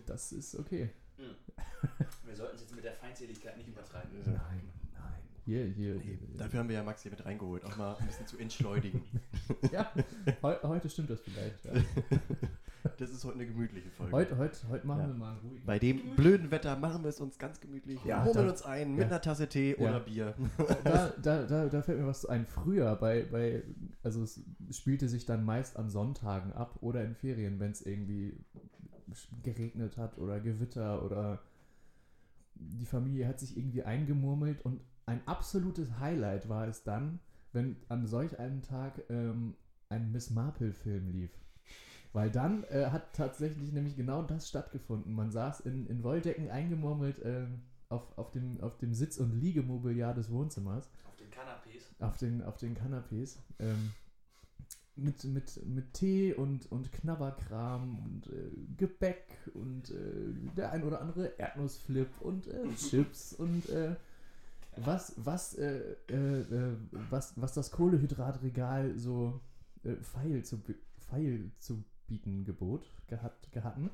Das ist okay. Wir sollten es jetzt mit der Feindseligkeit nicht übertreiben. Nein, Hier, hier. Nee, dafür haben wir ja Max hier mit reingeholt, auch mal ein bisschen zu entschleunigen. Ja, heu, heute stimmt das vielleicht. Ja. Das ist heute eine gemütliche Folge. Heute, heute, heute machen Ja. wir mal ruhig. Bei dem blöden Wetter machen wir es uns ganz gemütlich. Ja, holen da- uns ein mit ja. einer Tasse Tee Ja. oder Bier. Da, da, da, da fällt mir was ein. Früher, bei, bei, also es spielte sich dann meist an Sonntagen ab oder in Ferien, wenn es irgendwie geregnet hat oder Gewitter oder die Familie hat sich irgendwie eingemurmelt und ein absolutes Highlight war es dann, wenn an solch einem Tag ähm, ein Miss Marple-Film lief. Weil dann äh, hat tatsächlich nämlich genau das stattgefunden. Man saß in, in Wolldecken eingemurmelt ähm, auf, auf, dem, auf dem Sitz- und Liegemobiliar des Wohnzimmers, Auf den Kanapés. auf den, auf den Kanapés, ähm, mit, mit, mit Tee und, und Knabberkram und äh, Gebäck und äh, der ein oder andere Erdnussflip und äh, Chips und äh, was, was, äh, äh, äh, was, was das Kohlehydratregal so äh, feil, zu, feil zu bieten gebot, gehat, gehatten.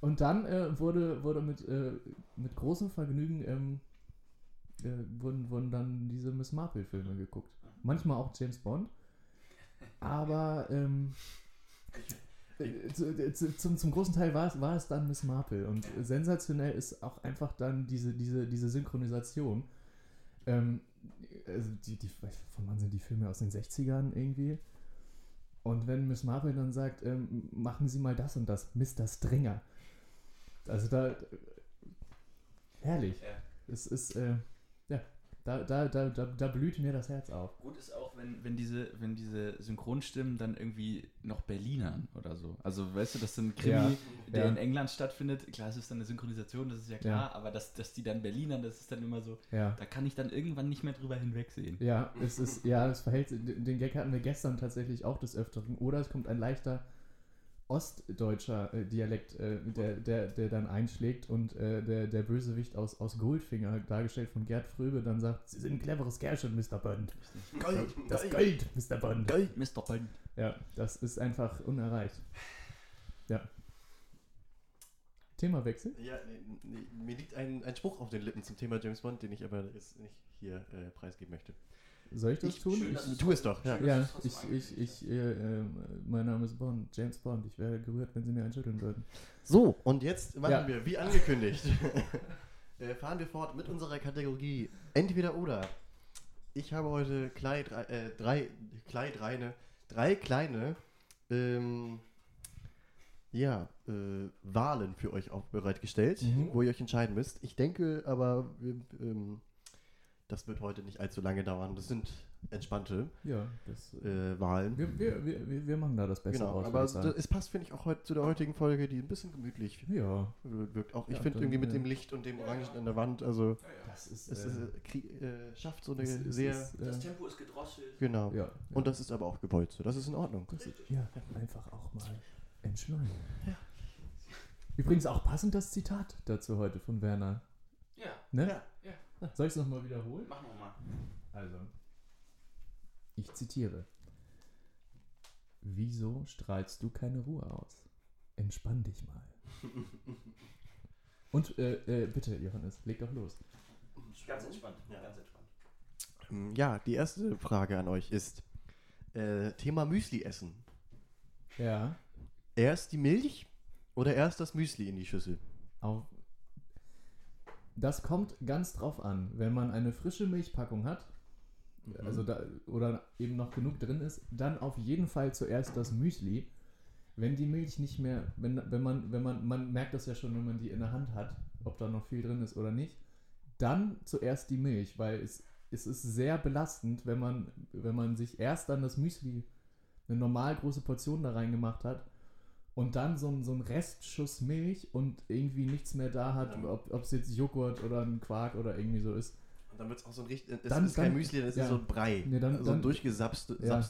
Und dann äh, wurde, wurde mit, äh, mit großem Vergnügen ähm, äh, wurden, wurden dann diese Miss Marple-Filme geguckt. Manchmal auch James Bond. Aber ähm, äh, zu, zu, zum, zum großen Teil war es, war es dann Miss Marple. Und sensationell ist auch einfach dann diese, diese, diese Synchronisation. Ähm, also die, die, von wann sind die Filme aus den 60ern irgendwie? Und wenn Miss Marple dann sagt, ähm, machen Sie mal das und das, Mr. Stringer. Also da. äh, Herrlich. Ja. Es ist, äh, da, da, da, da, da blüht mir das Herz auf. Gut ist auch, wenn, wenn, diese, wenn diese Synchronstimmen dann irgendwie noch Berlinern oder so. Also weißt du, das ist ein Krimi, Ja, der ja. in England stattfindet. Klar, es ist dann eine Synchronisation, das ist ja klar, aber dass, dass die dann Berlinern, das ist dann immer so, Ja. da kann ich dann irgendwann nicht mehr drüber hinwegsehen. Ja, es ist, ja, es verhält, den Gag hatten wir gestern tatsächlich auch des Öfteren. Oder es kommt ein leichter ostdeutscher äh, Dialekt, äh, der, der, der dann einschlägt und äh, der, der Bösewicht aus, aus Goldfinger, dargestellt von Gerd Fröbe, dann sagt, Sie sind ein cleveres Kerlchen, Mr. Bond. Gold, Das Gold, Mr. Bond. Gold. Mr. Bond. Ja, das ist einfach unerreicht. Ja. Themawechsel? Ja, nee, nee, mir liegt ein, ein Spruch auf den Lippen zum Thema James Bond, den ich aber jetzt nicht hier äh, preisgeben möchte. Soll ich das Ich- tun? schön, Ich- Tu es doch. Ja. Ja, ich, ich, ich, äh, äh, mein Name ist Bond, James Bond. Ich wäre gerührt, wenn Sie mir einschütteln würden. So, und jetzt machen Ja. wir, wie angekündigt, äh, fahren wir fort mit unserer Kategorie Entweder oder. Ich habe heute klei, drei, äh, drei, klei, dreine, drei kleine ähm, ja, äh, Wahlen für euch auch bereitgestellt, Mhm. wo ihr euch entscheiden müsst. Ich denke aber, ähm, das wird heute nicht allzu lange dauern. Das sind entspannte Ja, das. Äh, äh, Wahlen. wir, wir, wir, wir- machen da das Beste Genau, raus. aber sagen. es passt, finde ich, auch heute zu der heutigen Folge, die ein bisschen gemütlich ja, wirkt. Auch ich Ja, finde irgendwie mit äh, dem Licht und dem Orangen an der Wand, also das ist. es äh, krie- äh, schafft so eine ist- sehr. ist, äh, Das Tempo ist gedrosselt. genau. ja, Und das ist aber auch gewollt so. Das ist in Ordnung. das ist, ja, einfach auch mal entschleunigen. Übrigens auch passend das Zitat dazu heute von Werner. Ja, Ne? Ja. Ja. Soll ich es nochmal wiederholen? mach nochmal. Also, ich zitiere. Wieso strahlst du keine Ruhe aus? Entspann dich mal. Und äh, äh, bitte, Johannes, leg doch los. Ganz entspannt. Ja. Ganz entspannt. Ähm, Ja, die erste Frage an euch ist: äh, Thema Müsli essen. Ja, Erst die Milch oder erst das Müsli in die Schüssel? auf. Das kommt ganz drauf an. Wenn man eine frische Milchpackung hat, also da, oder eben noch genug drin ist, dann auf jeden Fall zuerst das Müsli. Wenn die Milch nicht mehr, wenn, wenn man, wenn man, man merkt das ja schon, wenn man die in der Hand hat, ob da noch viel drin ist oder nicht, dann zuerst die Milch, weil es, es ist sehr belastend, wenn man, wenn man sich erst dann das Müsli, eine normal große Portion da reingemacht hat und dann so ein, so ein Restschuss Milch und irgendwie nichts mehr da hat, Ja. ob es jetzt Joghurt oder ein Quark oder irgendwie so ist. Und dann wird es auch so ein richtig. Es Dann- ist kein dann- Müsli, das ja. ist so ein Brei. Nee, dann- so ein durchgesapste Ja.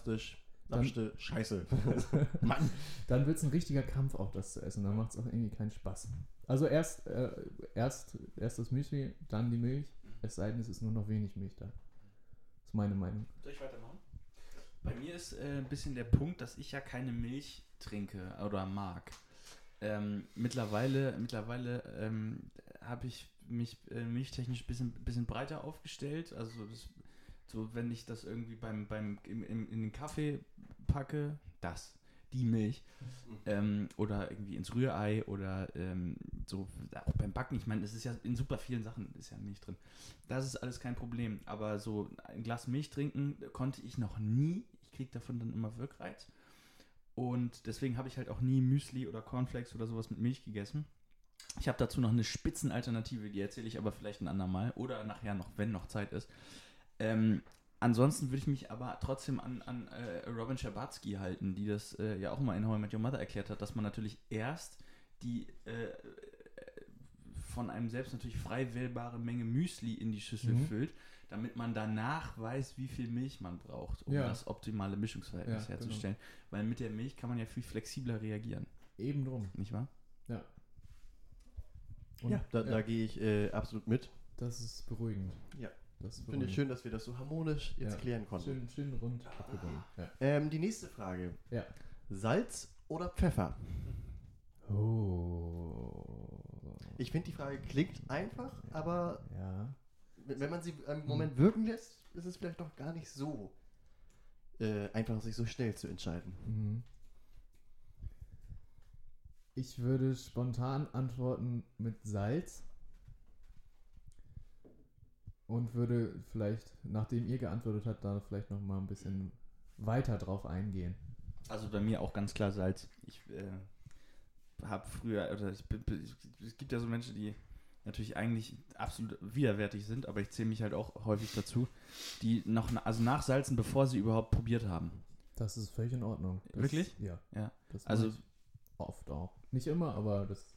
Dann- Scheiße. Mann. dann wird es ein richtiger Kampf auch, das zu essen. Dann macht es auch irgendwie keinen Spaß. Also erst, äh, erst, erst das Müsli, dann die Milch. Es sei denn, es ist nur noch wenig Milch da. Das ist meine Meinung. Soll ich weitermachen? Bei mir ist äh, ein bisschen der Punkt, dass ich ja keine Milch trinke oder mag. Ähm, mittlerweile mittlerweile ähm, habe ich mich äh, milchtechnisch ein bisschen, bisschen breiter aufgestellt. Also das, so wenn ich das irgendwie beim, beim im, im, in den Kaffee packe, das, die Milch. Ähm, oder irgendwie ins Rührei oder ähm, so auch beim Backen. Ich meine, es ist ja in super vielen Sachen ist ja Milch drin. Das ist alles kein Problem. Aber so ein Glas Milch trinken konnte ich noch nie. Ich kriege davon dann immer Wirkreiz. Und deswegen habe ich halt auch nie Müsli oder Cornflakes oder sowas mit Milch gegessen. Ich habe dazu noch eine Spitzenalternative, die erzähle ich aber vielleicht ein andermal oder nachher noch, wenn noch Zeit ist. Ähm, ansonsten würde ich mich aber trotzdem an, an äh, Robin Scherbatsky halten, die das äh, ja auch mal in How I Met Your Mother erklärt hat, dass man natürlich erst die äh, von einem selbst natürlich frei wählbare Menge Müsli in die Schüssel Mhm. füllt, damit man danach weiß, wie viel Milch man braucht, um Ja. das optimale Mischungsverhältnis Ja, genau. herzustellen. Weil mit der Milch kann man ja viel flexibler reagieren, Eben drum. nicht wahr? Ja. Und, Ja, da, da gehe ich äh, absolut mit. Das ist beruhigend. Ja. Das ist Finde ich schön, dass wir das so harmonisch jetzt Ja. klären konnten. Schön, schön rund abgebunden. Ja. Ähm, die nächste Frage. Ja. Salz oder Pfeffer? Oh. Ich finde, die Frage klingt einfach, aber Ja. wenn man sie einen Moment wirken lässt, ist es vielleicht doch gar nicht so äh, einfach, sich so schnell zu entscheiden. Mhm. Ich würde spontan antworten mit Salz. Und würde vielleicht, nachdem ihr geantwortet habt, da vielleicht noch mal ein bisschen weiter drauf eingehen. Also bei mir auch ganz klar Salz. Ich äh, habe früher, oder ich, bin- es gibt ja so Menschen, die natürlich eigentlich absolut widerwärtig sind, aber ich zähle mich halt auch häufig dazu, die noch, also nachsalzen, bevor sie überhaupt probiert haben. Das ist völlig in Ordnung. Das, Wirklich? Ja. Ja. Das Also- oft auch. Nicht immer, aber das.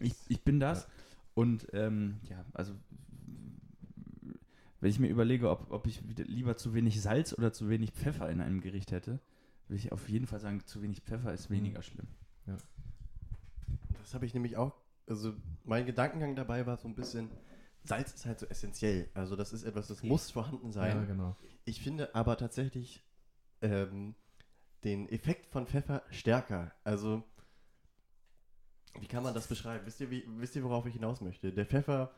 Ich, ich bin das. Und ähm, ja, also wenn ich mir überlege, ob, ob ich lieber zu wenig Salz oder zu wenig Pfeffer in einem Gericht hätte, würde ich auf jeden Fall sagen, zu wenig Pfeffer ist weniger schlimm. Das habe ich nämlich auch, also mein Gedankengang dabei war so ein bisschen, Salz ist halt so essentiell. Also das ist etwas, das muss vorhanden sein. Ja, genau. Ich finde aber tatsächlich ähm, den Effekt von Pfeffer stärker. Also, wie kann man das beschreiben? Wisst ihr, wie, wisst ihr worauf ich hinaus möchte? Der Pfeffer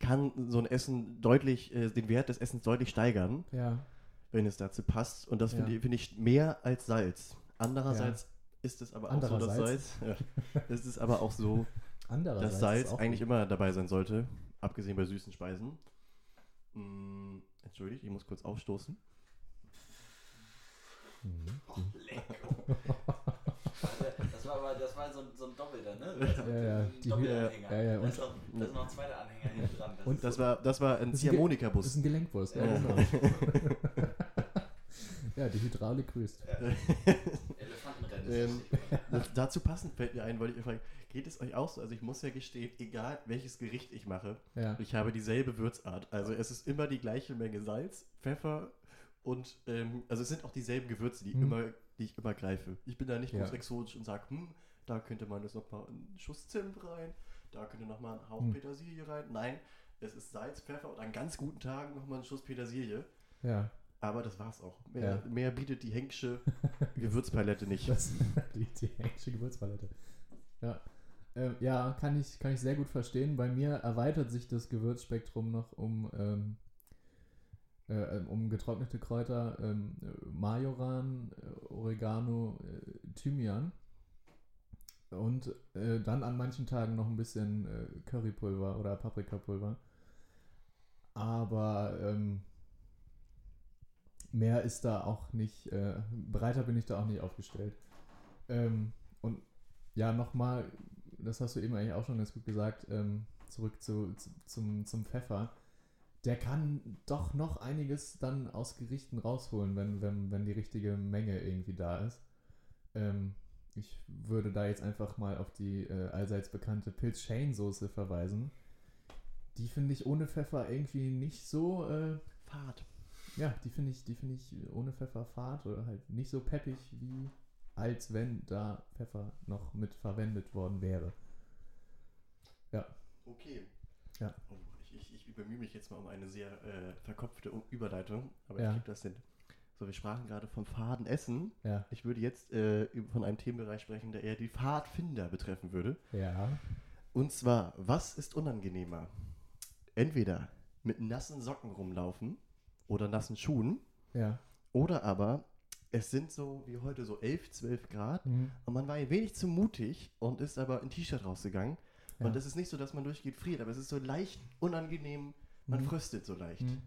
kann so ein Essen deutlich, äh, den Wert des Essens deutlich steigern, Ja. wenn es dazu passt. Und das finde Ja. ich, finde ich mehr als Salz. Andererseits ist es aber auch so, dass Andererseits. Salz, ja, es ist aber auch so, dass Salz eigentlich gut. immer dabei sein sollte, abgesehen bei süßen Speisen. Mm, entschuldigt, ich muss kurz aufstoßen. Mhm. Das war aber das war so, so ein Doppelter, ne? Ja, ja, die Doppelanhänger. ja, ja, da, und- ist noch, da ist noch ein zweiter Anhänger hinten dran. Das Und- ist Das so- war, das war ein Das ein Ge- Das Ziehharmonikabus. ist ein Gelenkwurst, ja, Ja. genau. ja, die Hydraulik grüßt. Elefantenrennen. Ähm, das- dazu passend fällt mir ein, wollte ich fragen, geht es euch auch so? Also ich muss ja gestehen, egal welches Gericht ich mache, Ja. ich habe dieselbe Würzart. Also es ist immer die gleiche Menge Salz, Pfeffer und ähm, also es sind auch dieselben Gewürze, die, Hm. immer, die ich immer greife. Ich bin da nicht Ja. groß exotisch und sage, hm, da könnte man jetzt noch mal einen Schuss Zimt rein, da könnte noch mal ein Hauch Hm. Petersilie rein. Nein, es ist Salz, Pfeffer und an ganz guten Tagen noch mal ein Schuss Petersilie. Ja. Aber das war's auch. Mehr, Ja. mehr bietet die Henksche Gewürzpalette nicht. Das die, die englische Gewürzpalette. Ja. Ähm, ja, kann ich, kann ich sehr gut verstehen. Bei mir erweitert sich das Gewürzspektrum noch um, ähm, äh, um getrocknete Kräuter, ähm, äh, Majoran, äh, Oregano, äh, Thymian. Und äh, dann an manchen Tagen noch ein bisschen äh, Currypulver oder Paprikapulver. Aber ähm, mehr ist da auch nicht, äh, breiter bin ich da auch nicht aufgestellt. Ähm, und ja, nochmal, das hast du eben eigentlich auch schon ganz gut gesagt, ähm, zurück zu, zu, zum, zum Pfeffer. Der kann doch noch einiges dann aus Gerichten rausholen, wenn, wenn, wenn die richtige Menge irgendwie da ist. Ähm, ich würde da jetzt einfach mal auf die äh, allseits bekannte Pilz-Shane-Soße verweisen. Die finde ich ohne Pfeffer irgendwie nicht so äh, Fahrt. Ja, die finde ich, die finde ich ohne Pfeffer fad oder halt nicht so peppig, wie als wenn da Pfeffer noch mit verwendet worden wäre. Okay. Ja. Oh, ich, ich, ich bemühe mich jetzt mal um eine sehr äh, verkopfte Überleitung, aber Ja. ich krieg das hin. So, wir sprachen gerade vom faden Essen. Ja, Ich würde jetzt äh, von einem Themenbereich sprechen, der eher die Pfadfinder betreffen würde. ja, Und zwar, was ist unangenehmer? Entweder mit nassen Socken rumlaufen oder nassen Schuhen ja. oder aber es sind so wie heute so 11, 12 Grad Mhm. und man war ein wenig zu mutig und ist aber in T-Shirt rausgegangen. Ja. Und es ist nicht so, dass man durchgeht friert, aber es ist so leicht unangenehm, man Mhm. fröstet so leicht. Mhm.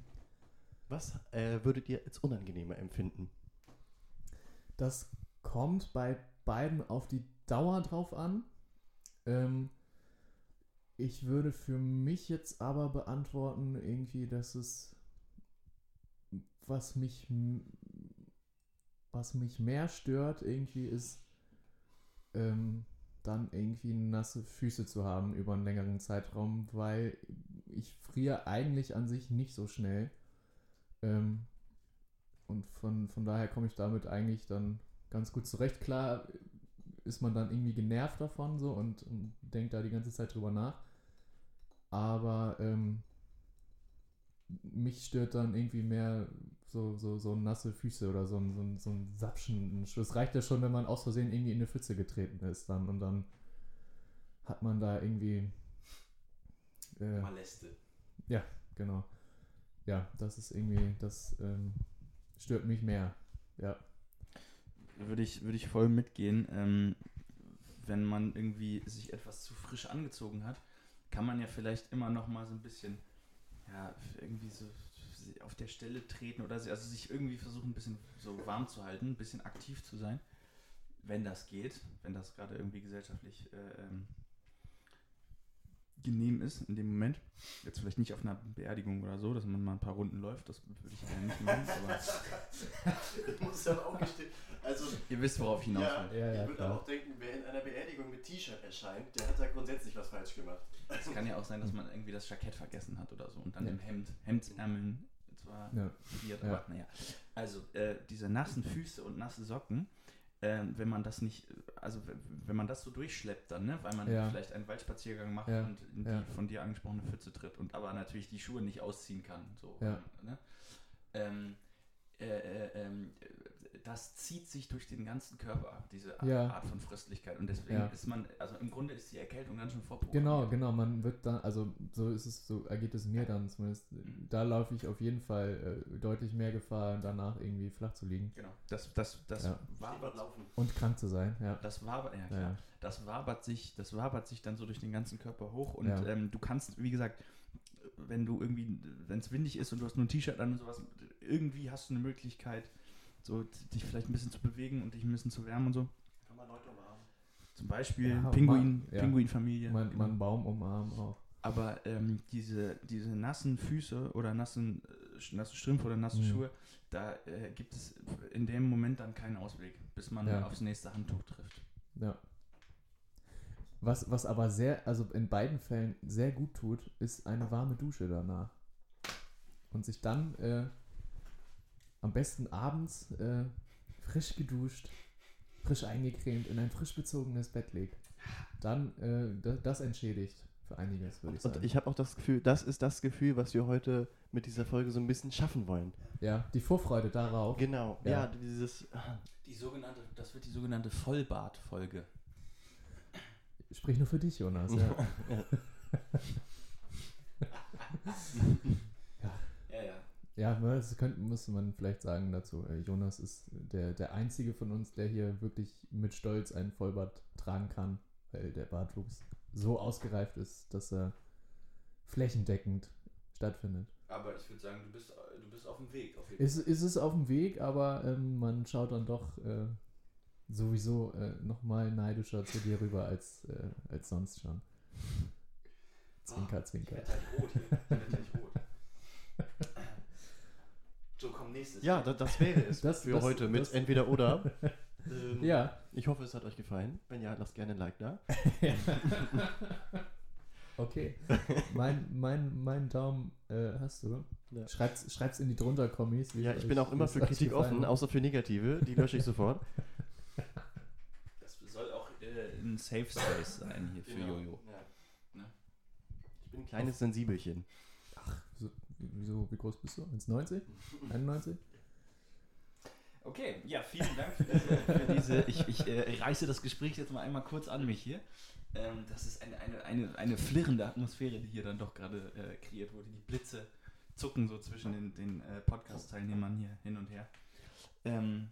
Was äh, würdet ihr als unangenehmer empfinden? Das kommt bei beiden auf die Dauer drauf an. Ähm, ich würde für mich jetzt aber beantworten, irgendwie, dass es was mich was mich mehr stört, irgendwie ist ähm, dann irgendwie nasse Füße zu haben über einen längeren Zeitraum, weil ich friere eigentlich an sich nicht so schnell. Ähm, und von, von daher komme ich damit eigentlich dann ganz gut zurecht. Klar ist man dann irgendwie genervt davon so und, und denkt da die ganze Zeit drüber nach. Aber ähm, mich stört dann irgendwie mehr so, so, so nasse Füße oder so ein, so ein, so ein Sapschen. Es reicht ja schon, wenn man aus Versehen irgendwie in eine Pfütze getreten ist dann und dann hat man da irgendwie äh, Maleste. genau. Ja, das ist irgendwie, das ähm, stört mich mehr. Ja. Würde ich, würde ich voll mitgehen. Ähm, wenn man irgendwie sich etwas zu frisch angezogen hat, kann man ja vielleicht immer noch mal so ein bisschen, ja, irgendwie so auf der Stelle treten oder also sich irgendwie versuchen, ein bisschen so warm zu halten, ein bisschen aktiv zu sein, wenn das geht, wenn das gerade irgendwie gesellschaftlich äh, ähm, genehm ist in dem Moment. Jetzt vielleicht nicht auf einer Beerdigung oder so, dass man mal ein paar Runden läuft, das würde ich ja nicht machen, aber Ich muss aber auch gestehen, also ihr wisst, worauf ich hinaus ja, will. Ja, ja, ich würde klar. auch denken, wer in einer Beerdigung mit T-Shirt erscheint, der hat da grundsätzlich was falsch gemacht. Es kann ja auch sein, dass man irgendwie das Jackett vergessen hat oder so und dann Ja. im Hemd, Hemdsärmeln zwar Ja. friert, Ja. aber naja. Also äh, diese nassen Füße und nasse Socken, ähm, wenn man das nicht, also wenn man das so durchschleppt dann, ne, weil man Ja. vielleicht einen Waldspaziergang macht Ja. und in die Ja. von dir angesprochene Pfütze tritt und aber natürlich die Schuhe nicht ausziehen kann, so, Ja. ne? ähm, äh, äh, ähm, das zieht sich durch den ganzen Körper, diese Art, Ja. Art von Fröstlichkeit. Und deswegen Ja. ist man, also im Grunde ist die Erkältung ganz schön vorprogrammiert. Genau, genau. Man wird dann, also so ist es, so ergeht es mir dann zumindest. Da laufe ich auf jeden Fall äh, deutlich mehr Gefahr, danach irgendwie flach zu liegen Genau. Das, das, das Ja. wabert, laufen. und krank zu sein. Ja. das wabert, ja, klar. Das wabert sich, das wabert sich dann so durch den ganzen Körper hoch und ähm, du kannst, wie gesagt, wenn du irgendwie, wenn es windig ist und du hast nur ein T-Shirt an und sowas, irgendwie hast du eine Möglichkeit, so dich vielleicht ein bisschen zu bewegen und dich ein bisschen zu wärmen und so. Kann man Leute umarmen. Zum Beispiel Ja, Pinguin, man- ja. Pinguinfamilie. Mein, Genau. mein Baum umarmen auch. Aber ähm, diese, diese nassen Füße oder nassen, äh, nasse Strümpfe oder nasse Mhm. Schuhe, da äh, gibt es in dem Moment dann keinen Ausweg, bis man Ja. aufs nächste Handtuch trifft. Ja. Was, was aber sehr, also in beiden Fällen sehr gut tut, ist eine warme Dusche danach. Und sich dann äh, am besten abends äh, frisch geduscht, frisch eingecremt in ein frisch bezogenes Bett legt. Dann, äh, das, entschädigt für einiges, würde ich Und sagen. ich habe auch das Gefühl, das ist das Gefühl, was wir heute mit dieser Folge so ein bisschen schaffen wollen. ja, die Vorfreude darauf. Genau, Ja. ja, dieses. Die sogenannte, das wird die sogenannte Vollbart-Folge. Sprich nur für dich, Jonas. Ja. Ja, ja. Ne, das könnte, müsste man vielleicht sagen dazu. Äh, Jonas ist der, der einzige von uns, der hier wirklich mit Stolz einen Vollbart tragen kann, weil der Bartwuchs so ausgereift ist, dass er flächendeckend stattfindet. Aber ich würde sagen, du bist, du bist auf dem Weg. Auf jeden Ist, ist es auf dem Weg, aber ähm, man schaut dann doch äh, sowieso äh, nochmal neidischer zu dir rüber als, äh, als sonst schon. Zwinker, Ich zwinker. werde gleich rot. Ich werde gleich rot. So, komm, nächstes. Ja, da, das wäre es Das- für das- heute mit das- entweder oder. ähm, Ja. Ich hoffe, es hat euch gefallen. Wenn ja, lasst gerne ein Like da. okay. Mein, mein, mein Daumen äh, hast du. Ja. Schreib's, schreib's in die drunter Kommis. Ja, ich bin euch- auch immer für Kritik offen, hat. außer für negative. Die lösche ich sofort. Das soll auch äh, ein Safe Space sein hier für Genau. Jojo. Ja. Ne? Ich bin ein kleines Sensibelchen. So, wieso, wie groß bist du? 1,90? 91? Okay, ja, vielen Dank für diese. Für diese ich ich äh, reiße das Gespräch jetzt mal einmal kurz an mich hier. Ähm, das ist eine, eine, eine, eine flirrende Atmosphäre, die hier dann doch gerade äh, kreiert wurde. Die Blitze zucken so zwischen den, den äh, Podcast-Teilnehmern hier hin und her. Ähm,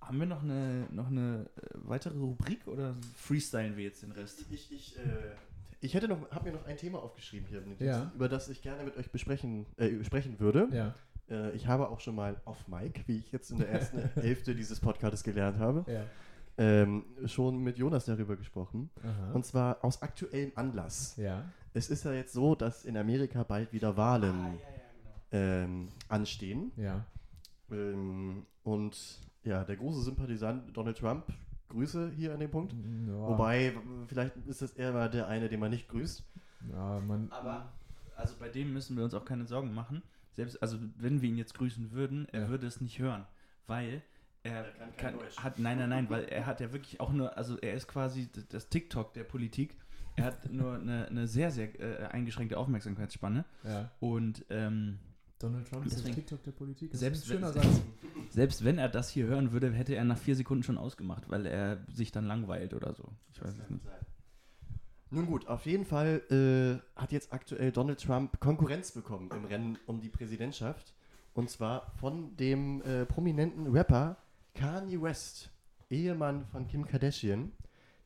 haben wir noch eine, noch eine äh, weitere Rubrik oder freestylen wir jetzt den Rest? Ich, ich, äh, ich hätte noch, habe mir noch ein Thema aufgeschrieben hier, Ja. über das ich gerne mit euch besprechen, äh, sprechen würde. Ja, Äh, ich habe auch schon mal auf Mic, wie ich jetzt in der ersten Hälfte dieses Podcasts gelernt habe, ja. ähm, schon mit Jonas darüber gesprochen. Aha. Und zwar aus aktuellem Anlass. ja, Es ist ja jetzt so, dass in Amerika bald wieder Wahlen genau. ähm, anstehen. ja. Ähm, und ja, der große Sympathisant Donald Trump, Grüße hier an dem Punkt. Ja, Wobei, vielleicht ist das eher mal der eine, den man nicht grüßt. ja, man, Aber also bei dem müssen wir uns auch keine Sorgen machen. Selbst, also wenn wir ihn jetzt grüßen würden, er Ja. würde es nicht hören, weil er, Er kann kein kann, Deutsch. hat, nein, nein, nein, weil er hat ja wirklich auch nur, also er ist quasi das TikTok der Politik. Er hat nur eine, eine sehr, sehr äh, eingeschränkte Aufmerksamkeitsspanne ja. und ähm, Donald Trump ist der Deswegen- TikTok der Politik. Das Selbst ist ein schöner wenn- Satz. selbst wenn er das hier hören würde, hätte er nach vier Sekunden schon ausgemacht, weil er sich dann langweilt oder so. Ich weiß es nicht. Nun gut, auf jeden Fall äh, hat jetzt aktuell Donald Trump Konkurrenz bekommen im Rennen um die Präsidentschaft. Und zwar von dem äh, prominenten Rapper Kanye West, Ehemann von Kim Kardashian,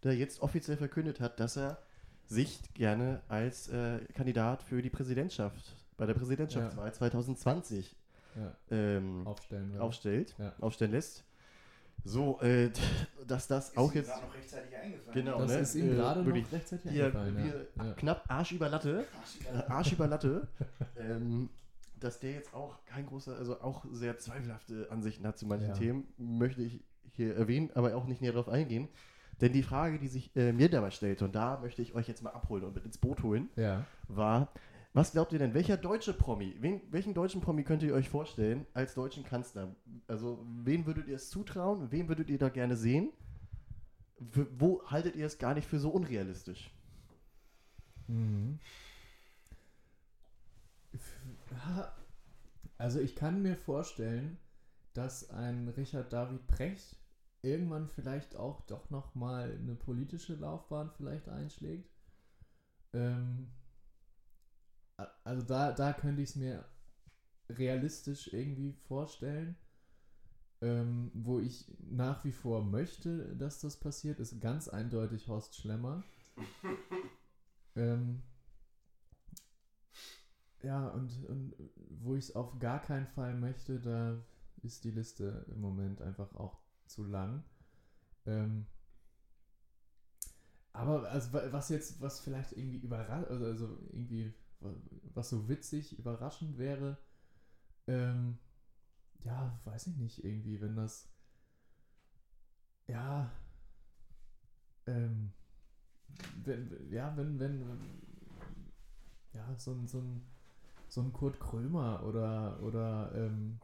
der jetzt offiziell verkündet hat, dass er sich gerne als äh, Kandidat für die Präsidentschaft bei der Präsidentschaftswahl 2020 Ja, ähm, aufstellen. aufstellt, Ja. aufstellen lässt. So, äh, dass das auch jetzt noch rechtzeitig eingefallen. Genau, Das ne? ist ihm Äh, gerade wirklich. noch rechtzeitig hier, eingefallen. hier ja. Ja. knapp Arsch über Latte, äh, Arsch über Latte, ähm, dass der jetzt auch kein großer, also auch sehr zweifelhafte Ansichten hat zu manchen Ja. Themen, möchte ich hier erwähnen, aber auch nicht näher darauf eingehen. Denn die Frage, die sich äh, mir dabei stellte, und da möchte ich euch jetzt mal abholen und mit ins Boot holen, ja. war, was glaubt ihr denn, welcher deutsche Promi, wen, welchen deutschen Promi könnt ihr euch vorstellen als deutschen Kanzler? Also, wen würdet ihr es zutrauen? Wen würdet ihr da gerne sehen? W wo haltet ihr es gar nicht für so unrealistisch? Mhm. Also ich kann mir vorstellen, dass ein Richard David Precht irgendwann vielleicht auch doch noch mal eine politische Laufbahn vielleicht einschlägt. Ähm, also da, da könnte ich es mir realistisch irgendwie vorstellen. Ähm, wo ich nach wie vor möchte, dass das passiert, ist ganz eindeutig Horst Schlemmer. ähm, ja, und, und wo ich es auf gar keinen Fall möchte, da ist die Liste im Moment einfach auch zu lang. Ähm, aber also, wa- was jetzt, was vielleicht irgendwie überrascht, also, also irgendwie, was so witzig, überraschend wäre, ähm, ja, weiß ich nicht, irgendwie, wenn das, ja, ähm, wenn, ja, wenn, wenn, ja, so ein, so ein, so ein Kurt Krömer oder, oder, ähm,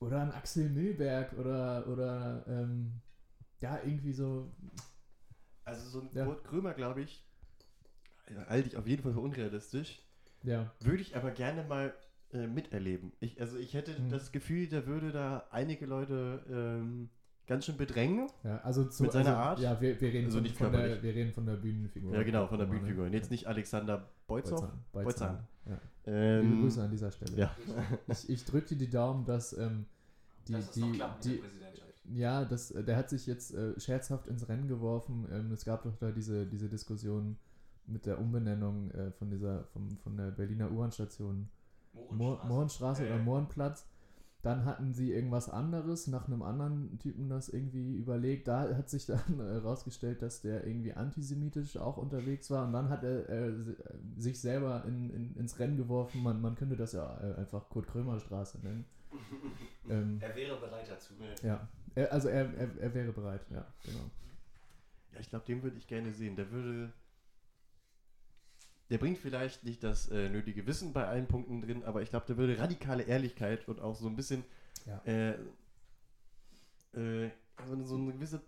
oder ein Axel Milberg oder, oder, ähm, ja, irgendwie so, Also, so ein Ja. Kurt Krömer, glaube ich, halte ich auf jeden Fall für unrealistisch. Ja. Würde ich aber gerne mal äh, miterleben. Ich, also ich hätte Mhm. das Gefühl, da würde da einige Leute ähm, ganz schön bedrängen. ja, also zu, Mit seiner also, Art? Ja, wir, wir, reden Also von, nicht von der, wir reden von der Bühnenfigur. Ja, genau, von der Ne? Bühnenfigur. Und jetzt nicht Alexander Beutzow. Beuzahn. Ja. Liebe Ähm, Grüße an dieser Stelle. ja. Ich, ich drücke dir die Daumen, dass ähm, die, noch die, die, der Präsidentschaft. ja, das, äh, der hat sich jetzt äh, scherzhaft ins Rennen geworfen. Ähm, es gab doch da diese, diese Diskussion mit der Umbenennung äh, von dieser, vom, von der Berliner U-Bahn-Station Mohr- Mohrenstraße oder Mohrenplatz. Dann hatten sie irgendwas anderes, nach einem anderen Typen das irgendwie überlegt. Da hat sich dann herausgestellt, dass der irgendwie antisemitisch auch unterwegs war. Und dann hat er äh, äh, sich selber in, in, ins Rennen geworfen. Man, man könnte das ja äh, einfach Kurt-Krömer-Straße nennen. ähm, Er wäre bereit dazu. ja, er, also er, er, er wäre bereit, ja, genau. Ja, ich glaube, den würde ich gerne sehen. Der würde. Der bringt vielleicht nicht das äh, nötige Wissen bei allen Punkten drin, aber ich glaube, der würde radikale Ehrlichkeit und auch so ein bisschen. Ja. Äh, äh, also so eine gewisse.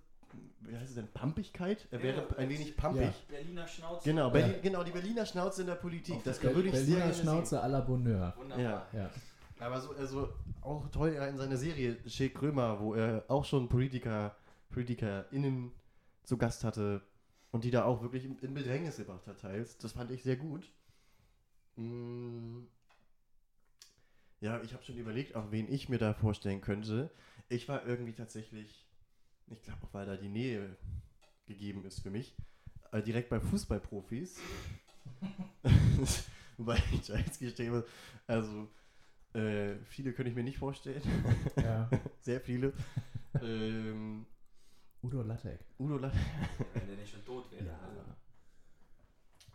Wie heißt es denn? Pumpigkeit? Er wäre Ja, ein wenig pumpig. Ja. Berliner Schnauze. Genau, Ja. Berlin, genau, die Berliner Schnauze in der Politik. Das Ber- würde ich Berliner Schnauze à la Bonheur. Wunderbar. Ja. Ja. Aber so, also auch toll ja, in seiner Serie Che Krömer, wo er auch schon Politiker, PolitikerInnen zu Gast hatte und die da auch wirklich in Bedrängnis gebracht hat, teils. Das fand ich sehr gut. Mm. Ja, ich habe schon überlegt, auch wen ich mir da vorstellen könnte. Ich war irgendwie tatsächlich, ich glaube auch, weil da die Nähe gegeben ist für mich, äh, direkt bei Fußballprofis. Wobei ich jetzt gestehen muss, also äh, viele könnte ich mir nicht vorstellen. ja. Sehr viele. ähm, Udo Lattek. Udo La Wenn der nicht schon tot wäre. Ja. Also.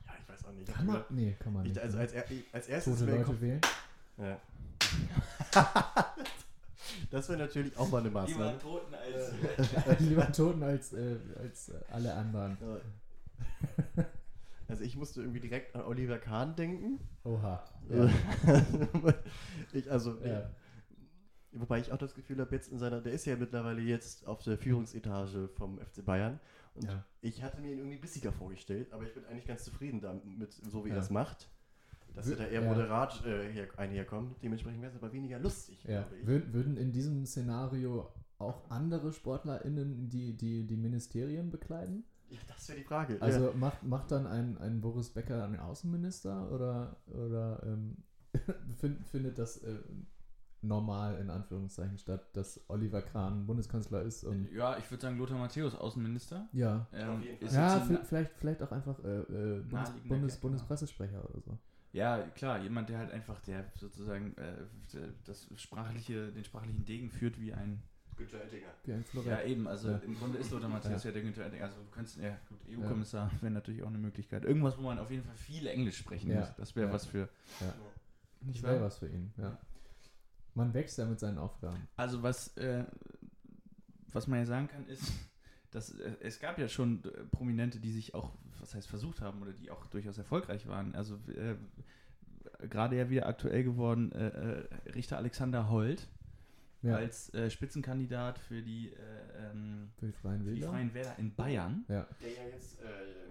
Ja, ich weiß auch nicht. Kann man? Nee, kann man Ich, nicht. also ne? als, er- als erstes Tote Leute wählen. Ja. das wäre natürlich auch mal eine Lieber Maßnahme. einen Toten als. Lieber Toten als, äh, als äh, alle anderen. Also ich musste irgendwie direkt an Oliver Kahn denken. Oha. Ja. Ja. ich, also, ja. Wobei ich auch das Gefühl habe, jetzt in seiner, der ist ja mittlerweile jetzt auf der Führungsetage vom FC Bayern. Und Ja. ich hatte mir ihn irgendwie bissiger vorgestellt, aber ich bin eigentlich ganz zufrieden damit, so wie Ja. er das macht. Dass Wür- er da eher moderat äh, her, einherkommt. Dementsprechend wäre es aber weniger lustig, Ja. glaube ich. Wür würden in diesem Szenario auch andere SportlerInnen die, die, die Ministerien bekleiden? Ja, das wäre die Frage. Also ja. macht, macht dann ein, ein Boris Becker einen Außenminister oder, oder ähm, find, findet das äh, normal in Anführungszeichen statt, dass Oliver Kahn Bundeskanzler ist und Ja, ich würde sagen Lothar Matthäus, Außenminister. ja. Ähm, Ja, vielleicht, vielleicht auch einfach äh, äh, Bundes, Gag, Bundespressesprecher oder so. Ja, klar, jemand, der halt einfach, der sozusagen äh, das sprachliche, den sprachlichen Degen führt wie ein. Günther Oettinger. Wie ein Ja, eben, also Ja. im Grunde ist Lothar Matthäus Ja. ja, der Günther Oettinger. Also du könntest, ja, gut, EU-Kommissar wäre natürlich auch eine Möglichkeit. Irgendwas, wo man auf jeden Fall viel Englisch sprechen Ja. muss. Das wäre Ja. was für. Ja. Nicht Das wäre was für ihn, ja. Man wächst ja mit seinen Aufgaben. Also was, äh, was man ja sagen kann, ist, dass äh, es gab ja schon äh, Prominente, die sich auch, was heißt versucht haben oder die auch durchaus erfolgreich waren. Also äh, gerade ja wieder aktuell geworden, äh, äh, Richter Alexander Holt Ja, als äh, Spitzenkandidat für die, äh, ähm, für die Freien für die Wähler. Freien Wähler in Bayern. Ja, Der ja jetzt. Äh,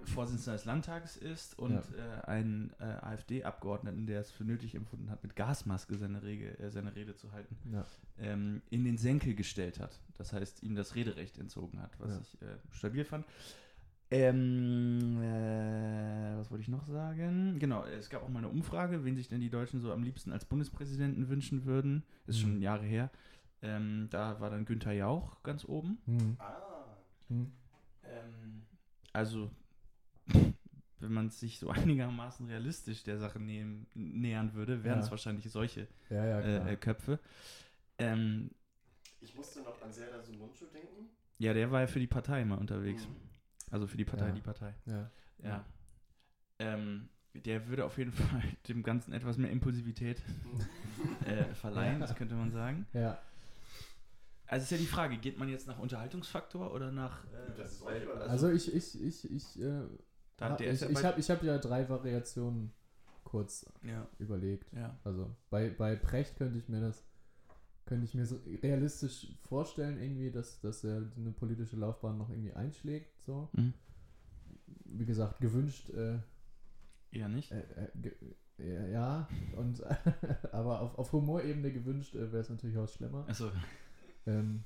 Vorsitzender des Landtages ist und Ja. äh, einen äh, AfD-Abgeordneten, der es für nötig empfunden hat, mit Gasmaske seine, Rege, äh, seine Rede zu halten, ja. ähm, in den Senkel gestellt hat. Das heißt, ihm das Rederecht entzogen hat, was Ja. ich äh, stabil fand. Ähm, äh, was wollte ich noch sagen? Genau, es gab auch mal eine Umfrage, wen sich denn die Deutschen so am liebsten als Bundespräsidenten wünschen würden. Ist schon Mhm. Jahre her. Ähm, da war dann Günther Jauch ganz oben. Hm. ah. Hm. Ähm, also, wenn man sich so einigermaßen realistisch der Sache nehmen, nähern würde, wären Ja. es wahrscheinlich solche Ja, ja, äh, Köpfe. Ähm, Ich musste noch an Serdar Sumuncu denken. ja, der war ja für die Partei mal unterwegs. Mhm. Also für die Partei, Ja. die Partei. ja. Ja. Ähm, der würde auf jeden Fall dem Ganzen etwas mehr Impulsivität äh, verleihen, Ja. das könnte man sagen. ja. Also ist ja die Frage, geht man jetzt nach Unterhaltungsfaktor oder nach... Äh, Das ist weil- euch überlassen. Also ich, ich, ich, ich, äh, hab- ich, ja ich habe ich hab ja drei Variationen kurz ja, überlegt. ja. Also bei, bei Precht könnte ich mir das könnte ich mir so realistisch vorstellen, irgendwie, dass, dass er eine politische Laufbahn noch irgendwie einschlägt. So. Mhm. Wie gesagt, gewünscht äh, Eher nicht. Äh, äh, ge- ja, ja, und aber auf, auf Humorebene gewünscht äh, wäre es natürlich Horst Schlemmer. Achso, Ähm,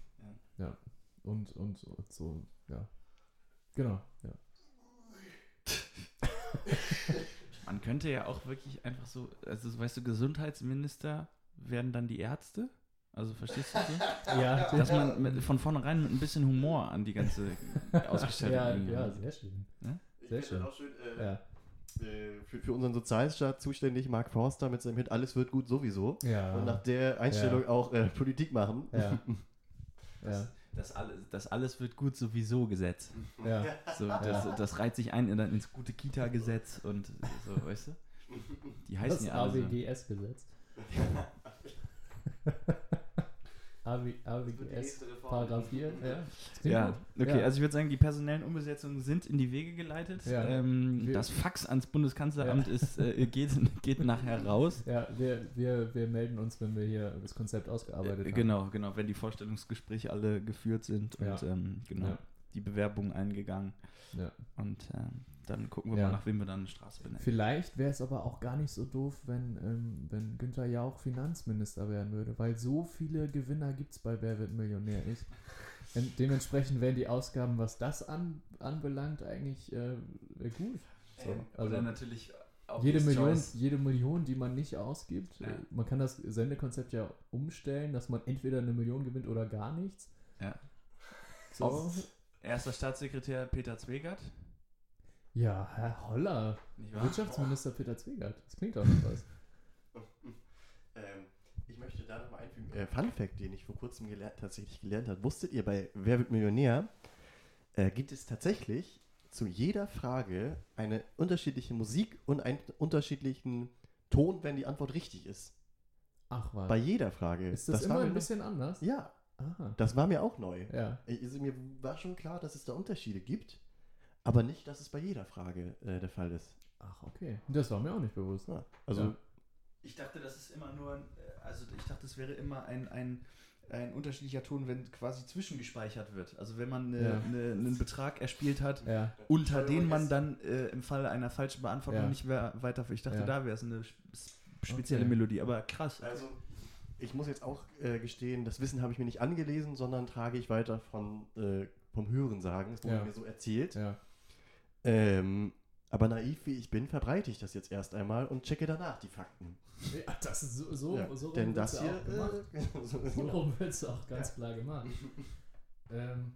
ja. Und, und, und so, ja. Genau, ja. man könnte ja auch wirklich einfach so, also so, weißt du, Gesundheitsminister werden dann die Ärzte? Also verstehst du so? Ja, Dass man mit, von vornherein mit ein bisschen Humor an die ganze Ausgestaltung ja, ja, sehr schön. Ich Sehr finde schön. das auch schön. Äh, Ja, äh, für, für unseren Sozialstaat zuständig Mark Forster mit seinem Hit Alles wird gut sowieso. ja, Und nach der Einstellung Ja. auch äh, Politik machen. ja, ja, Das alles, das alles wird gut sowieso Gesetz. ja, So, das, das reiht sich ein in, ins gute Kita-Gesetz und so, weißt du? Die heißen das ja alle so. AWGS-Gesetz. AW, AWGS, Paragraph 4, ja. Okay, Ja. also ich würde sagen, die personellen Umbesetzungen sind in die Wege geleitet. Ja. Ähm, das Fax ans Bundeskanzleramt ist, äh, geht, geht nachher raus. Ja, wir, wir, wir melden uns, wenn wir hier das Konzept ausgearbeitet Äh, haben. genau, genau, wenn die Vorstellungsgespräche alle geführt sind und Ja. ähm, genau, Ja. die Bewerbung eingegangen. Ja. Und ähm, dann gucken wir Ja. mal, nach wem wir dann eine Straße benennen. Vielleicht wäre es aber auch gar nicht so doof, wenn, ähm, wenn Günther Jauch Finanzminister werden würde, weil so viele Gewinner gibt es bei Wer wird Millionär nicht. Und dementsprechend wären die Ausgaben, was das an, anbelangt, eigentlich äh, gut. So, also Oder natürlich auch jede Million, Choice. jede Million, die man nicht ausgibt, Ja. äh, man kann das Sendekonzept ja umstellen, dass man entweder eine Million gewinnt oder gar nichts. Ja. So. Erster Staatssekretär Peter Zwegert. Ja, Herr Holler? Wirtschaftsminister Peter Zwegert. Das klingt auch noch was. Ähm, ich möchte da nochmal einfügen. Äh, Fun Fact, den ich vor kurzem gelernt, tatsächlich gelernt habe. Wusstet ihr, bei Wer wird Millionär äh, gibt es tatsächlich zu jeder Frage eine unterschiedliche Musik und einen unterschiedlichen Ton, wenn die Antwort richtig ist. Ach was. Bei jeder Frage. Ist das, war immer ein noch- bisschen anders? Ja, Aha. das war mir auch neu. Ja. Ich, also mir war schon klar, dass es da Unterschiede gibt, aber nicht, dass es bei jeder Frage äh, der Fall ist. Ach, okay. Das war mir auch nicht bewusst. Ja, also Ja. Ich dachte, das ist immer nur, ein, äh, also ich dachte, es wäre immer ein, ein, ein unterschiedlicher Ton, wenn quasi zwischengespeichert wird. Also wenn man äh, Ja. ne- einen Betrag erspielt hat, Ja. unter den man dann äh, im Fall einer falschen Beantwortung Ja. nicht mehr weiter. Ich dachte, Ja. da wäre es eine sp- spezielle Okay. Melodie, aber krass. Also, ich muss jetzt auch äh, gestehen, das Wissen habe ich mir nicht angelesen, sondern trage ich weiter von, äh, vom Hörensagen. Es wurde Ja. mir so erzählt. Ja. Ähm, aber naiv wie ich bin, verbreite ich das jetzt erst einmal und checke danach die Fakten. ja das ist so, so, ja, so denn das hier. Äh, so, So rum wird es auch ganz Ja. klar gemacht. ähm,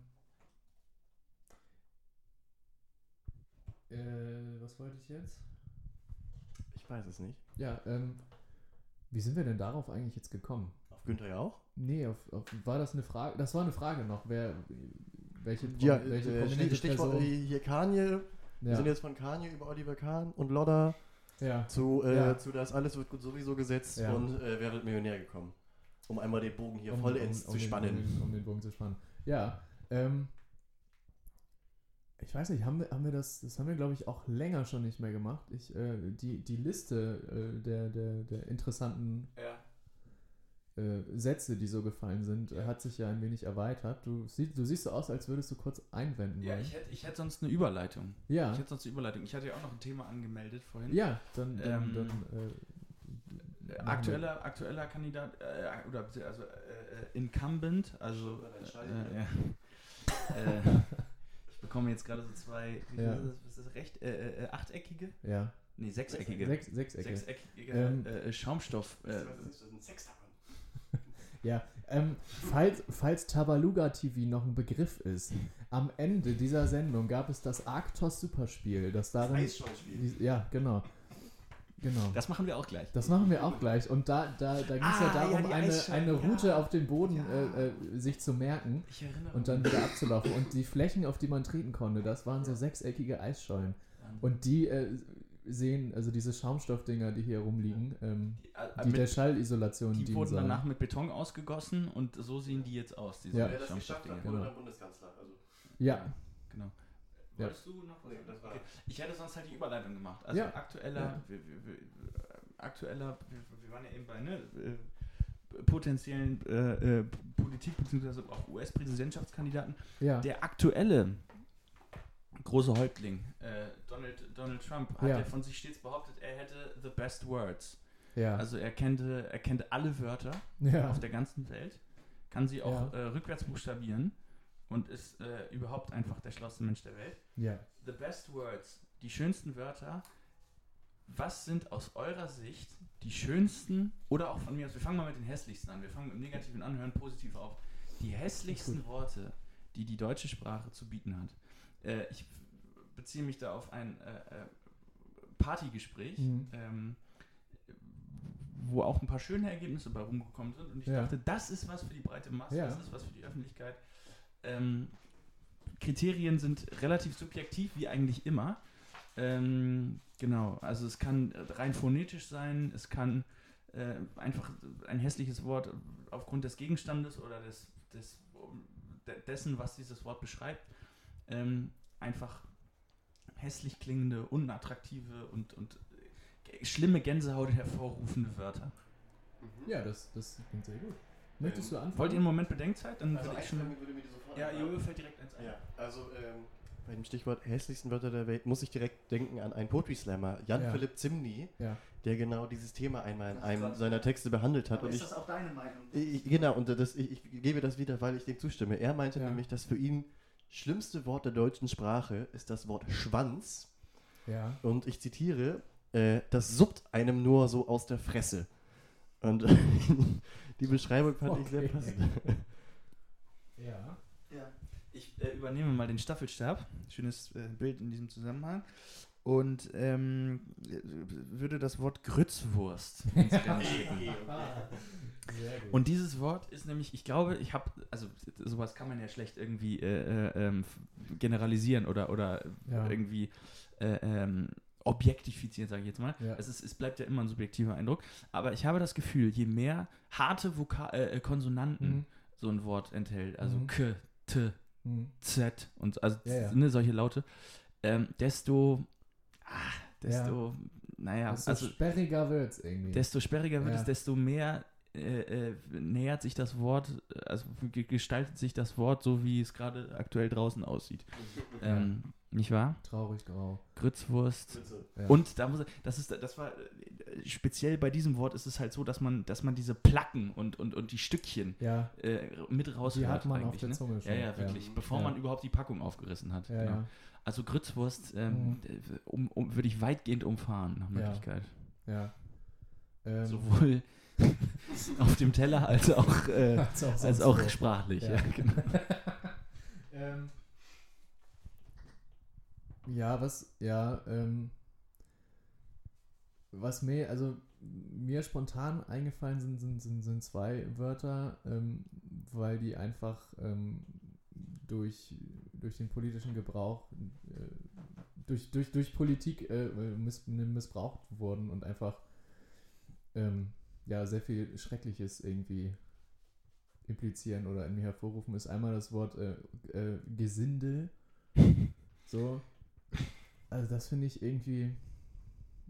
äh, was wollte ich jetzt? ich weiß es nicht. Ja, ähm, wie sind wir denn darauf eigentlich jetzt gekommen? Auf Günther ja auch? Nee, auf, auf, war das eine Frage? Das war eine Frage noch. Wer, welche, Ja, welche äh, Stichwort Person? äh, hier Kanye. Wir Ja, sind jetzt von Kanye über Oliver Kahn und Lodder ja, zu, äh, Ja. zu das alles wird gut sowieso gesetzt Ja. und äh, wer wird Millionär gekommen. Um einmal den Bogen hier um, vollends um, um zu den, spannen. Um den, um den Bogen zu spannen. Ja, ähm, ich weiß nicht, haben wir, haben wir das, das haben wir glaube ich auch länger schon nicht mehr gemacht. Ich, äh, die, die Liste äh, der, der, der interessanten Ja. Äh, Sätze, die so gefallen sind, äh, hat sich ja ein wenig erweitert. Du, sie, du siehst so aus, als würdest du kurz einwenden Ja, wollen. ich hätte, ich hätte sonst eine Überleitung. ja, Ich hätte sonst eine Überleitung. Ich hatte ja auch noch ein Thema angemeldet vorhin. ja, dann, dann, Ähm, dann äh, Äh, Aktueller, aktueller Kandidat, äh, oder also Incumbent, also äh, ja. ich bekomme jetzt gerade so zwei, wie Ja. ist das, was ist das recht, äh, äh, achteckige, ja, nee sechseckige, sechs, Sechsecke. sechseckige Ähm, äh, Schaumstoff. Äh, ein Sextappen. Ja, ähm, falls, falls Tabaluga TV noch ein Begriff ist, am Ende dieser Sendung gab es das Arktos Superspiel, das darin. Eisschauspiel. die- Ja, genau. Genau. das machen wir auch gleich. Das machen wir auch gleich. Und da, da, da ging es ja Ah, darum, ja, eine, eine Route ja. auf dem Boden Ja. äh, äh, sich zu merken Ich erinnere und dann wieder abzulaufen. Und die Flächen, auf die man treten konnte, das waren so sechseckige Eisschollen. Und die äh, sehen, also diese Schaumstoffdinger, die hier rumliegen, ähm, die, äh, die mit, der Schallisolation die wurden sollen. danach mit Beton ausgegossen und so sehen die jetzt aus, diese Ja. Wer das geschafft hat, Genau. wurde Bundeskanzler. Also, Ja, Genau. Ja. Wolltest du noch was Nee, sagen? das war- okay. Ich hätte sonst halt die Überleitung gemacht. Also Ja. aktueller, Ja. Wir, wir, wir, äh, aktueller, wir, wir waren ja eben bei ne, äh, potenziellen äh, äh, Politik- bzw. auch US-Präsidentschaftskandidaten. ja. Der aktuelle große Häuptling, äh, Donald, Donald Trump, hat Ja. er von sich stets behauptet, er hätte the best words. Ja. Also er kannte, er kennt alle Wörter ja. auf der ganzen Welt, kann sie auch Ja. äh, rückwärts buchstabieren und ist äh, überhaupt einfach der schlauste Mensch der Welt. ja. The best words, die schönsten Wörter. Was sind aus eurer Sicht die schönsten oder auch von mir aus, wir fangen mal mit den hässlichsten an. Wir fangen mit dem Negativen an, hören positiv auf. Die hässlichsten Worte, die die deutsche Sprache zu bieten hat. Äh, ich beziehe mich da auf ein äh, äh, Partygespräch, Mhm. ähm, wo auch ein paar schöne Ergebnisse bei rumgekommen sind. Und ich Ja. dachte, das ist was für die breite Masse, Ja. das ist was für die Öffentlichkeit. Ähm, Kriterien sind relativ subjektiv, wie eigentlich immer. Ähm, genau, also es kann rein phonetisch sein, es kann äh, einfach ein hässliches Wort aufgrund des Gegenstandes oder des, des, de- dessen, was dieses Wort beschreibt, ähm, einfach hässlich klingende, unattraktive und, und äh, schlimme Gänsehaut hervorrufende Wörter. Ja, das, das klingt sehr gut. Möchtest du anfangen? Wollt ihr einen Moment Bedenkzeit? Dann Also würde ich schon. würde mir sofort Ja. Jojo fällt direkt eins ein. Ja, also ähm, bei dem Stichwort hässlichsten Wörter der Welt muss ich direkt denken an einen Poetry Slammer, Jan-Philipp Zimny, Ja. der genau dieses Thema einmal in einem seiner Texte behandelt hat. Aber Und ist ich, das auch deine Meinung? ich, genau, und das, ich, ich gebe das wieder, weil ich dem zustimme. Er meinte Ja. nämlich, dass für ihn schlimmste Wort der deutschen Sprache ist das Wort Schwanz. Ja. Und ich zitiere, äh, das suppt einem nur so aus der Fresse. Und die Beschreibung fand ich sehr Okay. passend. Ja. Ja. Ich äh, übernehme mal den Staffelstab. Schönes äh, Bild in diesem Zusammenhang. Und ähm, äh, würde das Wort Grützwurst ins Rennen schicken. Und dieses Wort ist nämlich, ich glaube, ich habe, also sowas kann man ja schlecht irgendwie äh, äh, ähm, generalisieren oder, oder Ja. irgendwie äh, ähm, objektifizieren, sage ich jetzt mal. Ja. Es, ist, es bleibt ja immer ein subjektiver Eindruck. Aber ich habe das Gefühl, je mehr harte Voka äh, äh, Konsonanten Mhm. so ein Wort enthält, also Mhm. K, T, Mhm. Z und also Ja. Ne, solche Laute, ähm, desto, ah, desto, naja, Desto also sperriger wird's irgendwie. desto sperriger wird es, desto mehr äh, äh, nähert sich das Wort, also ge- gestaltet sich das Wort so, wie es gerade aktuell draußen aussieht. Ähm, nicht wahr? Traurig grau. Grützwurst. Ja. Und da muss das ist das war äh, speziell bei diesem Wort ist es halt so, dass man dass man diese Placken und und, und die Stückchen ja, äh, mit raushört die hat man auf eigentlich, der ne? Zunge schon. Ja, ja, wirklich. Bevor Ja. man überhaupt die Packung aufgerissen hat. Ja, genau. ja. Also Grützwurst ähm, Mhm. um, um, würde ich weitgehend umfahren, nach Ja. Möglichkeit. ja. Ähm, Sowohl auf dem Teller als auch, äh, als auch, als auch sprachlich. Ja. Ja. genau. ähm, ja, was, ja, ähm, was mir, also mir spontan eingefallen sind, sind, sind, sind zwei Wörter, ähm, weil die einfach ähm, durch, durch den politischen Gebrauch, äh, durch, durch, durch Politik äh, miss, missbraucht wurden und einfach ähm, ja, sehr viel Schreckliches irgendwie implizieren oder in mir hervorrufen, ist einmal das Wort äh, äh, Gesindel. So. Also das finde ich irgendwie.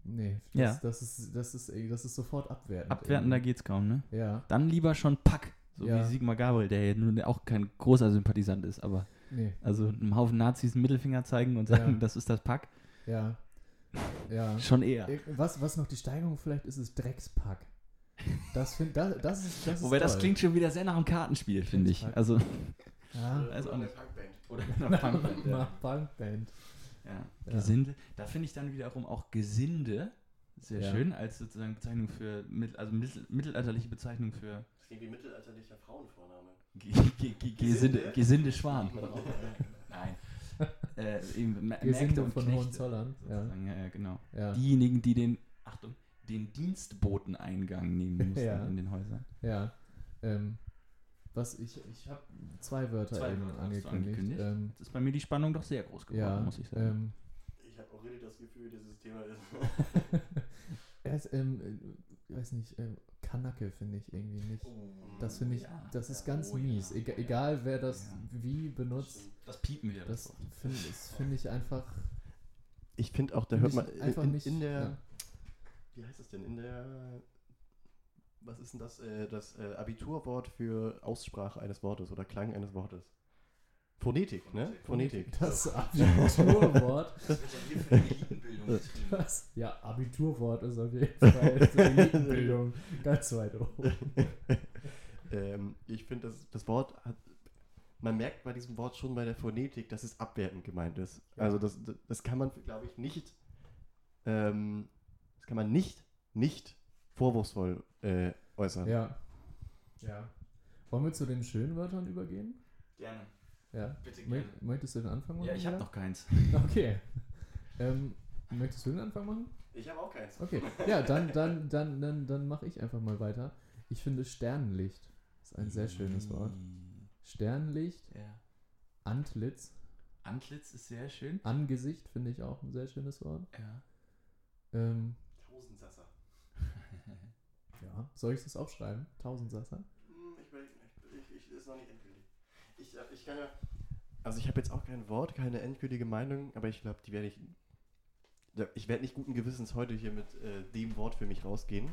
Nee, das, Ja. das, ist, das, ist, das ist sofort abwertend. Abwertender irgendwie. geht's kaum, ne? Ja, Dann lieber schon Pack, so Ja. wie Sigmar Gabriel, der ja nun auch kein großer Sympathisant ist, aber nee, also einem Haufen Nazis einen Mittelfinger zeigen und sagen, Ja. das ist das Pack, ja. Ja. schon eher. Ir- Was, was noch die Steigerung vielleicht ist, ist Dreckspack. Das, find, das, das ist. Das Wobei ist das klingt schon wieder sehr nach einem Kartenspiel, finde ich. Dreckspack. Also, Ja, weiß auch Oder nicht. eine Punkband. oder nach Punkband, ja. Nach Punkband. Ja. Ja. Gesinde. Da finde ich dann wiederum auch Gesinde sehr Ja. schön als sozusagen Bezeichnung für, also mittel, mittelalterliche Bezeichnung für Das klingt wie mittelalterlicher Frauenvorname. Ge- Ge- Ge- Gesinde, Gesinde Schwan. Nein. Äh, eben Mä- Mägde Gesinde und von Knechte, Hohenzollern. Ja. Ja, ja, genau. ja, Diejenigen, die den, Achtung, den Dienstboteneingang nehmen mussten Ja. in den Häusern. ja. Ähm, was ich, ich habe zwei Wörter Zwei eben Wörter angekündigt. angekündigt. Ähm, Jetzt ist bei mir die Spannung doch sehr groß geworden, ja, muss ich sagen. ähm, Ich habe auch really das Gefühl, dieses Thema ist. er ist, ähm, äh, weiß nicht, ähm, Kanacke finde ich irgendwie nicht. Das finde ich, Ja. das ist ganz Oh, ja. mies. Ega, egal wer das Ja. wie benutzt, Das piepen wir. das finde das find ich einfach. Ich finde auch, da hört ich man in, einfach in, nicht. in der. Wie heißt es denn? In der. Was ist denn das? Äh, das äh, Abiturwort für Aussprache eines Wortes oder Klang eines Wortes? Phonetik, ne? Phonetik. Das Abiturwort. Das wird ja Elitenbildung Was? Abiturwort ist auf jeden Fall Elitenbildung ganz weit oben. ähm, ich finde, das, das Wort hat. Man merkt bei diesem Wort schon bei der Phonetik, dass es abwertend gemeint ist. Ja. Also das, das kann man, glaube ich, nicht. Ähm, das kann man nicht, nicht vorwurfsvoll äh, äußern. Ja. Ja. Wollen wir zu den schönen Wörtern übergehen? Gerne. Ja. Bitte Mö möchtest du den Anfang machen? Ja, ich habe noch keins. Okay. Ähm, möchtest du den Anfang machen? Ich habe auch keins. Okay. Ja, dann, dann, dann, dann, dann mache ich einfach mal weiter. Ich finde Sternenlicht ist ein sehr schönes Wort. Sternenlicht, Ja. Antlitz, Antlitz ist sehr schön. Angesicht finde ich auch ein sehr schönes Wort. Ja. Ähm. Ja. Soll ich das aufschreiben? Tausendsasser? Hm, Ich, überleg- ich, ich, ich ist noch nicht endgültig. Ich, äh, ich kann ja. Also ich habe jetzt auch kein Wort, keine endgültige Meinung, aber ich glaube, die werde ich. Ich werde nicht guten Gewissens heute hier mit äh, dem Wort für mich rausgehen.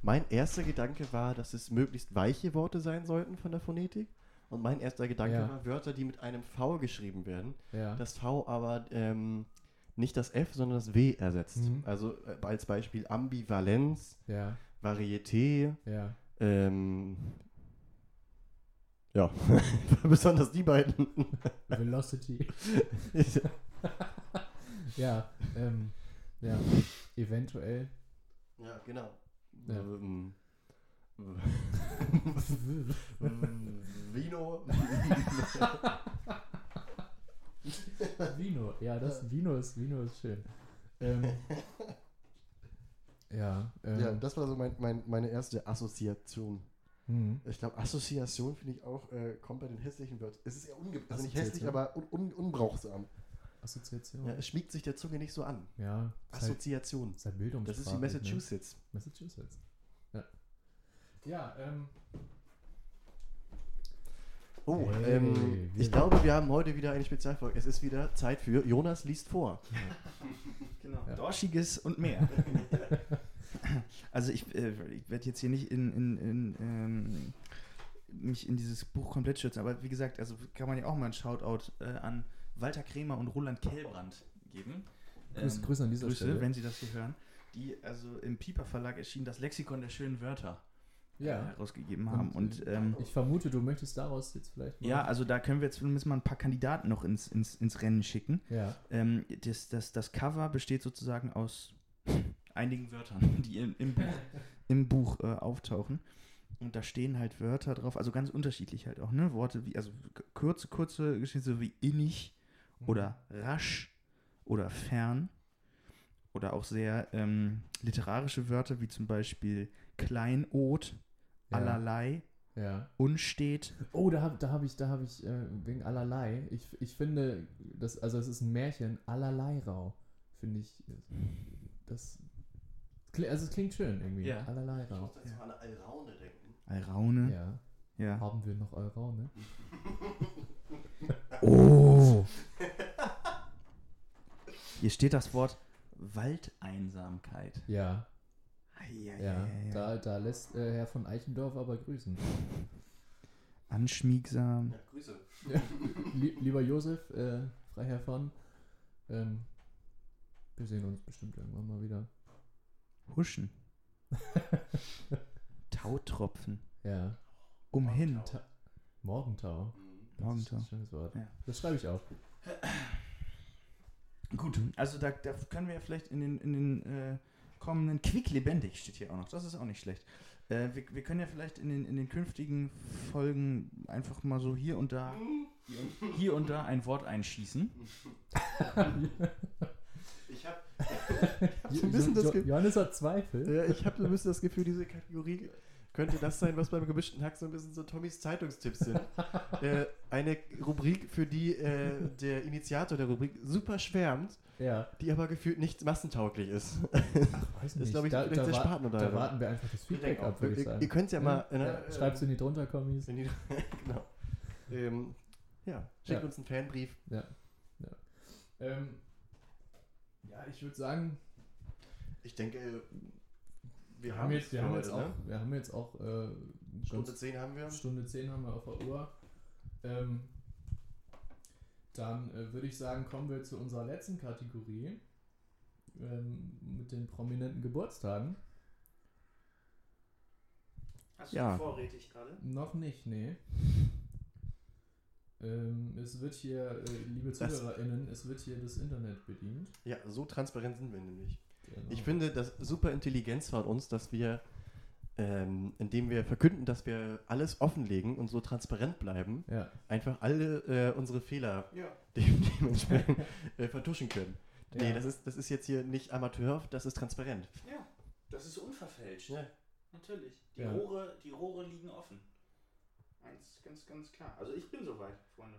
Mein erster Gedanke war, dass es möglichst weiche Worte sein sollten von der Phonetik. Und mein erster Gedanke Ja. war Wörter, die mit einem V geschrieben werden. Ja. Das V aber ähm, nicht das F, sondern das W ersetzt. Mhm. Also äh, als Beispiel Ambivalenz, ja. Varieté, Ja. ähm, ja, besonders die beiden. Velocity. ja. Ähm, ja. Eventuell. ja, genau. Ja. Ähm, Vino. Vino. Ja, das Vino ist, Vino ist schön. Ähm, ja. Ähm, ja, das war so mein, mein, meine erste Assoziation. hm. Ich glaube, Assoziation finde ich auch, äh, kommt bei den hässlichen Wörtern. Es ist ja unge also nicht hässlich, Assoziation? aber un un unbrauchsam. Assoziation. Ja, Ja. es schmiegt sich der Zunge nicht so an. halt, Assoziation. ist halt Bildungssprache. Das ist wie Massachusetts. Ne? Massachusetts. Ja. Ja, ähm, Oh, Hey, ähm, ich glaube, wir haben heute wieder eine Spezialfolge. Es ist wieder Zeit für Jonas liest vor. Genau. Ja. Dorschiges und mehr. also ich, äh, ich werde jetzt hier nicht in, in, in ähm, mich in dieses Buch komplett schützen, aber wie gesagt, also kann man ja auch mal einen Shoutout äh, an Walter Kremer und Roland Kellbrand geben. Grüß, Ähm, Grüße an dieser Grüße, Stelle. wenn Sie das hier hören. Die also im Piper Verlag erschienen das Lexikon der schönen Wörter äh, ja. herausgegeben haben. Und, Und, ähm, Ich vermute, du möchtest daraus jetzt vielleicht mal. ja, also da können wir jetzt zumindest mal ein paar Kandidaten noch ins, ins, ins Rennen schicken. Ja. Ähm, das, das, das Cover besteht sozusagen aus einigen Wörtern, die in, im Buch, im Buch äh, auftauchen. Und da stehen halt Wörter drauf, also ganz unterschiedlich halt auch, ne? Worte wie, also kurze, kurze Geschichten, so wie innig oder rasch oder fern. Oder auch sehr ähm, literarische Wörter, wie zum Beispiel Kleinod, Ja. allerlei, Ja. unstet. Oh, da habe da hab ich, da habe ich äh, wegen allerlei. Ich, ich finde, das, also es ist ein Märchen, allerlei rau. Finde ich, das, also es klingt schön irgendwie. Ja. Allerlei rau. jetzt an eine Alraune denken. Alraune. Ja. Ja. Haben wir noch Alraune? Oh. Hier steht das Wort Waldeinsamkeit. Ja. Eieieiei. Ja. Da, da lässt äh, Herr von Eichendorf aber grüßen. Anschmiegsam. Ja, Grüße. Lie- lieber Josef, äh, Freiherr von, ähm, wir sehen uns bestimmt irgendwann mal wieder. Huschen. Tautropfen. Ja. Umhin. Ta Morgentau. Das Morgentau. ist ein schönes Wort. Ja. Das schreibe ich auf. Gut, also da, da können wir ja vielleicht in den, in den äh, kommenden Quick lebendig steht hier auch noch. Das ist auch nicht schlecht. Äh, wir, wir können ja vielleicht in den, in den künftigen Folgen einfach mal so hier und da hier und da ein Wort einschießen. Ich habe Jo- ein bisschen das Jo- Ge- Johannes hat Zweifel. ja, ich hab so ein bisschen das Gefühl, diese Kategorie könnte das sein, was beim gemischten Hack so ein bisschen so Tommys Zeitungstipps sind. äh, eine Rubrik, für die äh, der Initiator der Rubrik super schwärmt, Ja. die aber gefühlt nicht massentauglich ist. Ach, weiß Das ist, glaube ich, vielleicht sehr wa- Spartenunterhaltung. Da warten wir einfach das Feedback ab, würde ich ihr, sagen. ihr könnt es ja mal. Ja, ne, ja, Schreib's in die drunter Kommis. die, genau. Ähm, ja, schickt Ja. uns einen Fanbrief. Ähm, ja, ich würde sagen, Ich denke, wir, wir haben jetzt, wir haben jetzt heute, auch, ne? wir haben jetzt auch äh, Stunde ganz- 10 haben wir. Stunde 10 haben wir auf der Uhr. Ähm, dann äh, würde ich sagen, kommen wir zu unserer letzten Kategorie. ähm, mit den prominenten Geburtstagen. Hast du Ja. vorrätig gerade? Noch nicht, nee. Ähm, es wird hier, äh, liebe Das- ZuhörerInnen, es wird hier das Internet bedient. Ja, so transparent sind wir nämlich. Genau. Ich finde das super Intelligenz von uns, dass wir, ähm, indem wir verkünden, dass wir alles offenlegen und so transparent bleiben, Ja, einfach alle äh, unsere Fehler Ja. dem, dementsprechend äh, vertuschen können. Nee, Ja. das ist, das ist jetzt hier nicht Amateur, das ist transparent. Ja, das ist unverfälscht. Ja. Natürlich. Die, Ja. Rohre, die Rohre liegen offen. Eins, ganz, ganz klar. Also ich bin soweit, Freunde.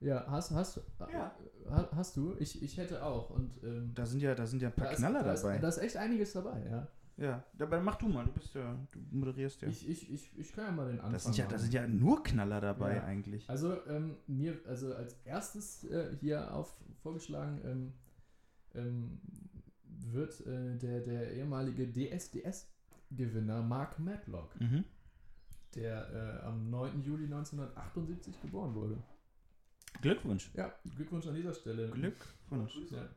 ja hast, hast, Ja. ha- hast du? Ich, ich hätte auch. Und ähm, Da sind ja, da sind ja ein paar da ist- Knaller ist, dabei. Da ist echt einiges dabei, ja. ja, dabei mach du mal, du bist ja, du moderierst ja. Ich, ich, ich, ich kann ja mal den Anfang das sind ja, machen. da sind ja nur Knaller dabei Ja. eigentlich. Also ähm, mir, also als erstes äh, hier auf vorgeschlagen ähm, ähm, wird äh, der, der ehemalige DSDS-Gewinner Mark Matlock, Mhm. Der äh, am 9. Juli 1978 geboren wurde. Glückwunsch. Ja, Glückwunsch an dieser Stelle. Glückwunsch. Ja.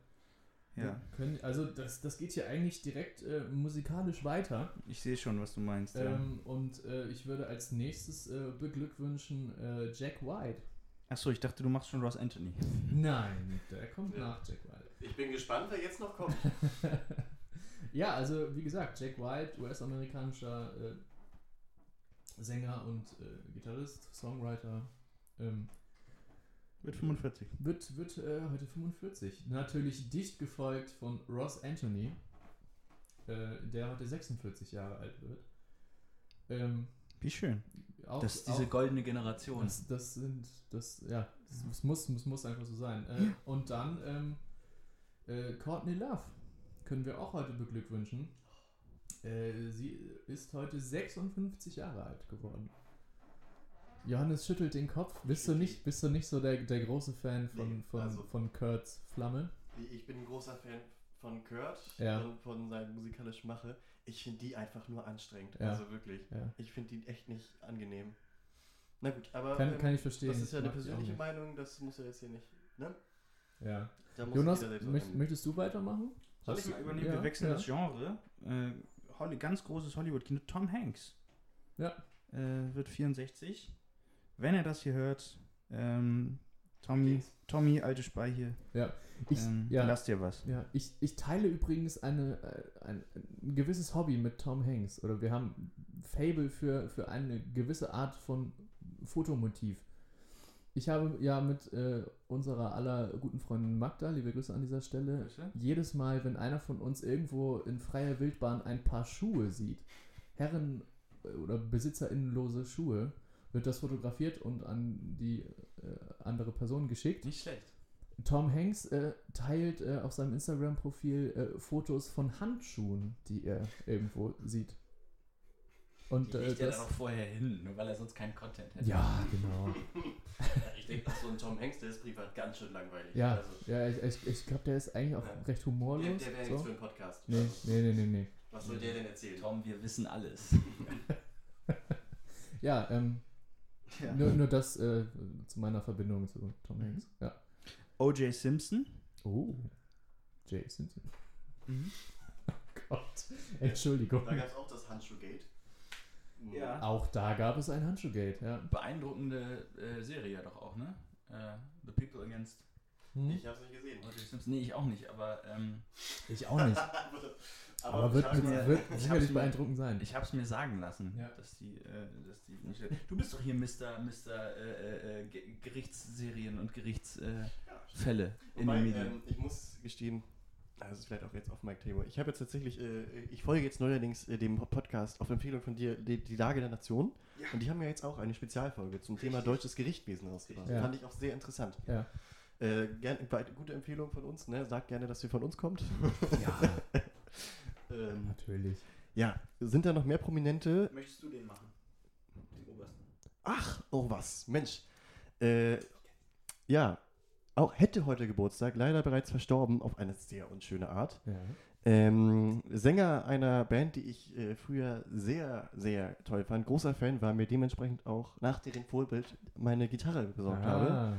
Ja, Können, also das, das geht hier eigentlich direkt äh, musikalisch weiter. ich sehe schon, was du meinst. Ja. Ähm, und äh, ich würde als nächstes äh, beglückwünschen äh, Jack White. Achso, ich dachte, du machst schon Ross Anthony. Nein, der kommt Ja. nach Jack White. Ich bin gespannt, wer jetzt noch kommt. ja, also wie gesagt, Jack White, US-amerikanischer äh, Sänger und äh, Gitarrist, Songwriter, ähm, Mit 45. wird, wird äh, heute 45. Natürlich dicht gefolgt von Ross Anthony, äh, der heute 46 Jahre alt wird. Ähm, Wie schön. auch, Das ist diese auch, goldene Generation. das, das sind, das, ja, das, das muss, das muss einfach so sein. Äh, und dann ähm, äh, Courtney Love können wir auch heute beglückwünschen. Äh, sie ist heute 56 Jahre alt geworden. Johannes schüttelt den Kopf. Bist du nicht, bist du nicht so der, der große Fan von, Nee, von, also- von Kurt's Flamme? Ich bin ein großer Fan von Kurt Ja. und von seinem musikalischen Mache. Ich finde die einfach nur anstrengend. Ja. Also wirklich. Ja. Ich finde die echt nicht angenehm. Na gut, aber Kann, ähm, kann ich verstehen. das ist ja eine persönliche. Meinung, das muss ja jetzt hier nicht. Ne? Ja. Da muss Jonas, möcht, möchtest du weitermachen? Soll ich mal übernehmen? ja, Wir wechseln ja. das Genre. Äh, Holly, ganz großes Hollywood-Kino. Tom Hanks. Ja. Äh, wird 64. Wenn er das hier hört, ähm, Tommy, Tommy, alte Speiche, Ich, ähm, ja, lass dir was. ja ich, ich teile übrigens eine, äh, ein, ein gewisses Hobby mit Tom Hanks. Oder wir haben Fable für, für eine gewisse Art von Fotomotiv. Ich habe ja mit äh, unserer aller guten Freundin Magda, liebe Grüße an dieser Stelle, Grüße. jedes Mal, wenn einer von uns irgendwo in freier Wildbahn ein paar Schuhe sieht, Herren- äh, oder besitzerinnenlose Schuhe, wird das fotografiert und an die äh, andere Person geschickt. Nicht schlecht. Tom Hanks äh, teilt äh, auf seinem Instagram-Profil äh, Fotos von Handschuhen, die er irgendwo sieht. Und Die äh, legt er das. dann auch vorher hin, nur weil er sonst keinen Content hätte. Ja, genau. Ich denke, so ein Tom Hanks, der ist privat ganz schön langweilig. Ja, Also, ja ich, ich, ich glaube, der ist eigentlich auch Ja. recht der humorlos. der wäre nichts so. für einen Podcast. Nee, nee, nee, nee, nee. Was soll der denn erzählen? Tom, wir wissen alles. Ja, ähm, Ja. nur, nur das äh, zu meiner Verbindung zu Tom Hanks. Ja. O.J. Simpson. Oh, Jay Simpson. Mhm. Oh Gott, Entschuldigung. Da gab es auch das Handschuhgate. Ja. Auch da gab es ein Handschuhgate, ja. Beeindruckende äh, Serie ja doch auch, ne? Äh, The People Against Hm? Ich hab's nicht gesehen. Nee, ich auch nicht, aber ähm, Ich auch nicht. Aber, Aber wird, ich wird, hab- wird ich sicherlich hab's mir- beeindruckend sein. ich hab's mir sagen lassen, Ja. dass die, äh, dass die nicht, Du bist doch hier Mr. Mr. Äh, äh, Ge- Gerichtsserien und Gerichtsfälle äh, Fälle in den Medien. ähm, ich muss gestehen, das ist vielleicht auch jetzt auf Mike Thema. Ich habe jetzt tatsächlich, äh, ich folge jetzt neuerdings äh, dem Podcast auf Empfehlung von dir, die, die Lage der Nation. Und die haben ja jetzt auch eine Spezialfolge zum Thema deutsches Gerichtwesen rausgebracht. Ja. Fand ich auch sehr interessant. Ja. Äh, gern, gute Empfehlung von uns, ne? Sagt gerne, dass ihr von uns kommt. Ja, ähm, natürlich. ja, sind da noch mehr Prominente? Möchtest du den machen? Den obersten. Ach, oh was, Mensch. Äh, ja, auch hätte heute Geburtstag, leider bereits verstorben auf eine sehr unschöne Art. Ja. Ähm, Sänger einer Band, die ich äh, früher sehr, sehr toll fand. Großer Fan, war mir dementsprechend auch nach deren Vorbild meine Gitarre besorgt habe. Ah.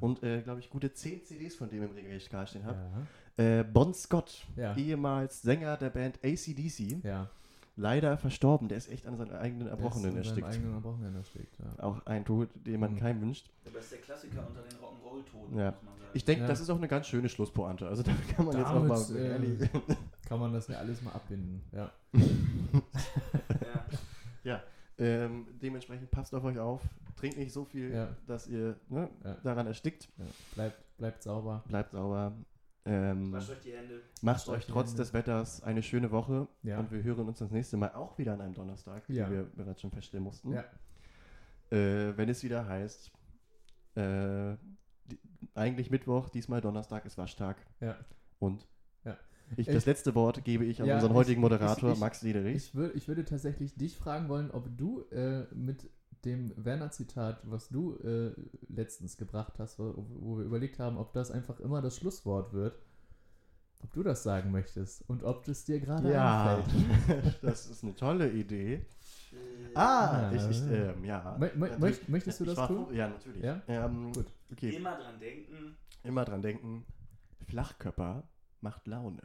Und, äh, glaube ich, gute 10 CDs von dem im Regal stehen habe. Ja. Äh, bon Scott, Ja. ehemals Sänger der Band ACDC, Ja. Leider verstorben. Der ist echt an seinen eigenen Erbrochenen Der ist an erstickt. eigenen Erbrochenen erstickt, ja. Auch ein Tod, den man Mhm. keinem wünscht. Aber das ist der Klassiker unter den Rock'n'Roll-Toten, Ja. muss man sagen. Ich denke, Ja. das ist auch eine ganz schöne Schlusspointe. Also da kann man jetzt Damit, auch mal äh, ehrlich. Kann man das ja alles mal abbinden. Ja. ja. ähm, dementsprechend passt auf euch auf. Trinkt nicht so viel, Ja. dass ihr ne, Ja. daran erstickt. ja. Bleibt, bleibt sauber. Bleibt sauber. Ähm, Wascht euch die Hände. macht euch trotz Hände. des Wetters eine schöne Woche. Ja. Und wir hören uns das nächste Mal auch wieder an einem Donnerstag, Ja. wie wir bereits schon feststellen mussten. Ja. Äh, wenn es wieder heißt, äh, die, eigentlich Mittwoch, diesmal Donnerstag ist Waschtag. Ja. Und Ja. ich, Ich- das letzte Wort gebe ich an Ja, unseren ich- heutigen Moderator, ich- ich- Max Lederich. Ich, wür, ich würde tatsächlich dich fragen wollen, ob du äh, mit dem Werner-Zitat, was du äh, letztens gebracht hast, wo, wo wir überlegt haben, ob das einfach immer das Schlusswort wird, ob du das sagen möchtest und ob das dir gerade Ja, einfällt. das ist eine tolle Idee. Ah, Ah, ich, ich, ja. ähm, ja. Mö- mö- Natürlich. möcht- möchtest du das war tun? Ja, natürlich. Ja? Ähm, Gut. Okay, Immer dran denken. immer dran denken, Flachkörper macht Laune.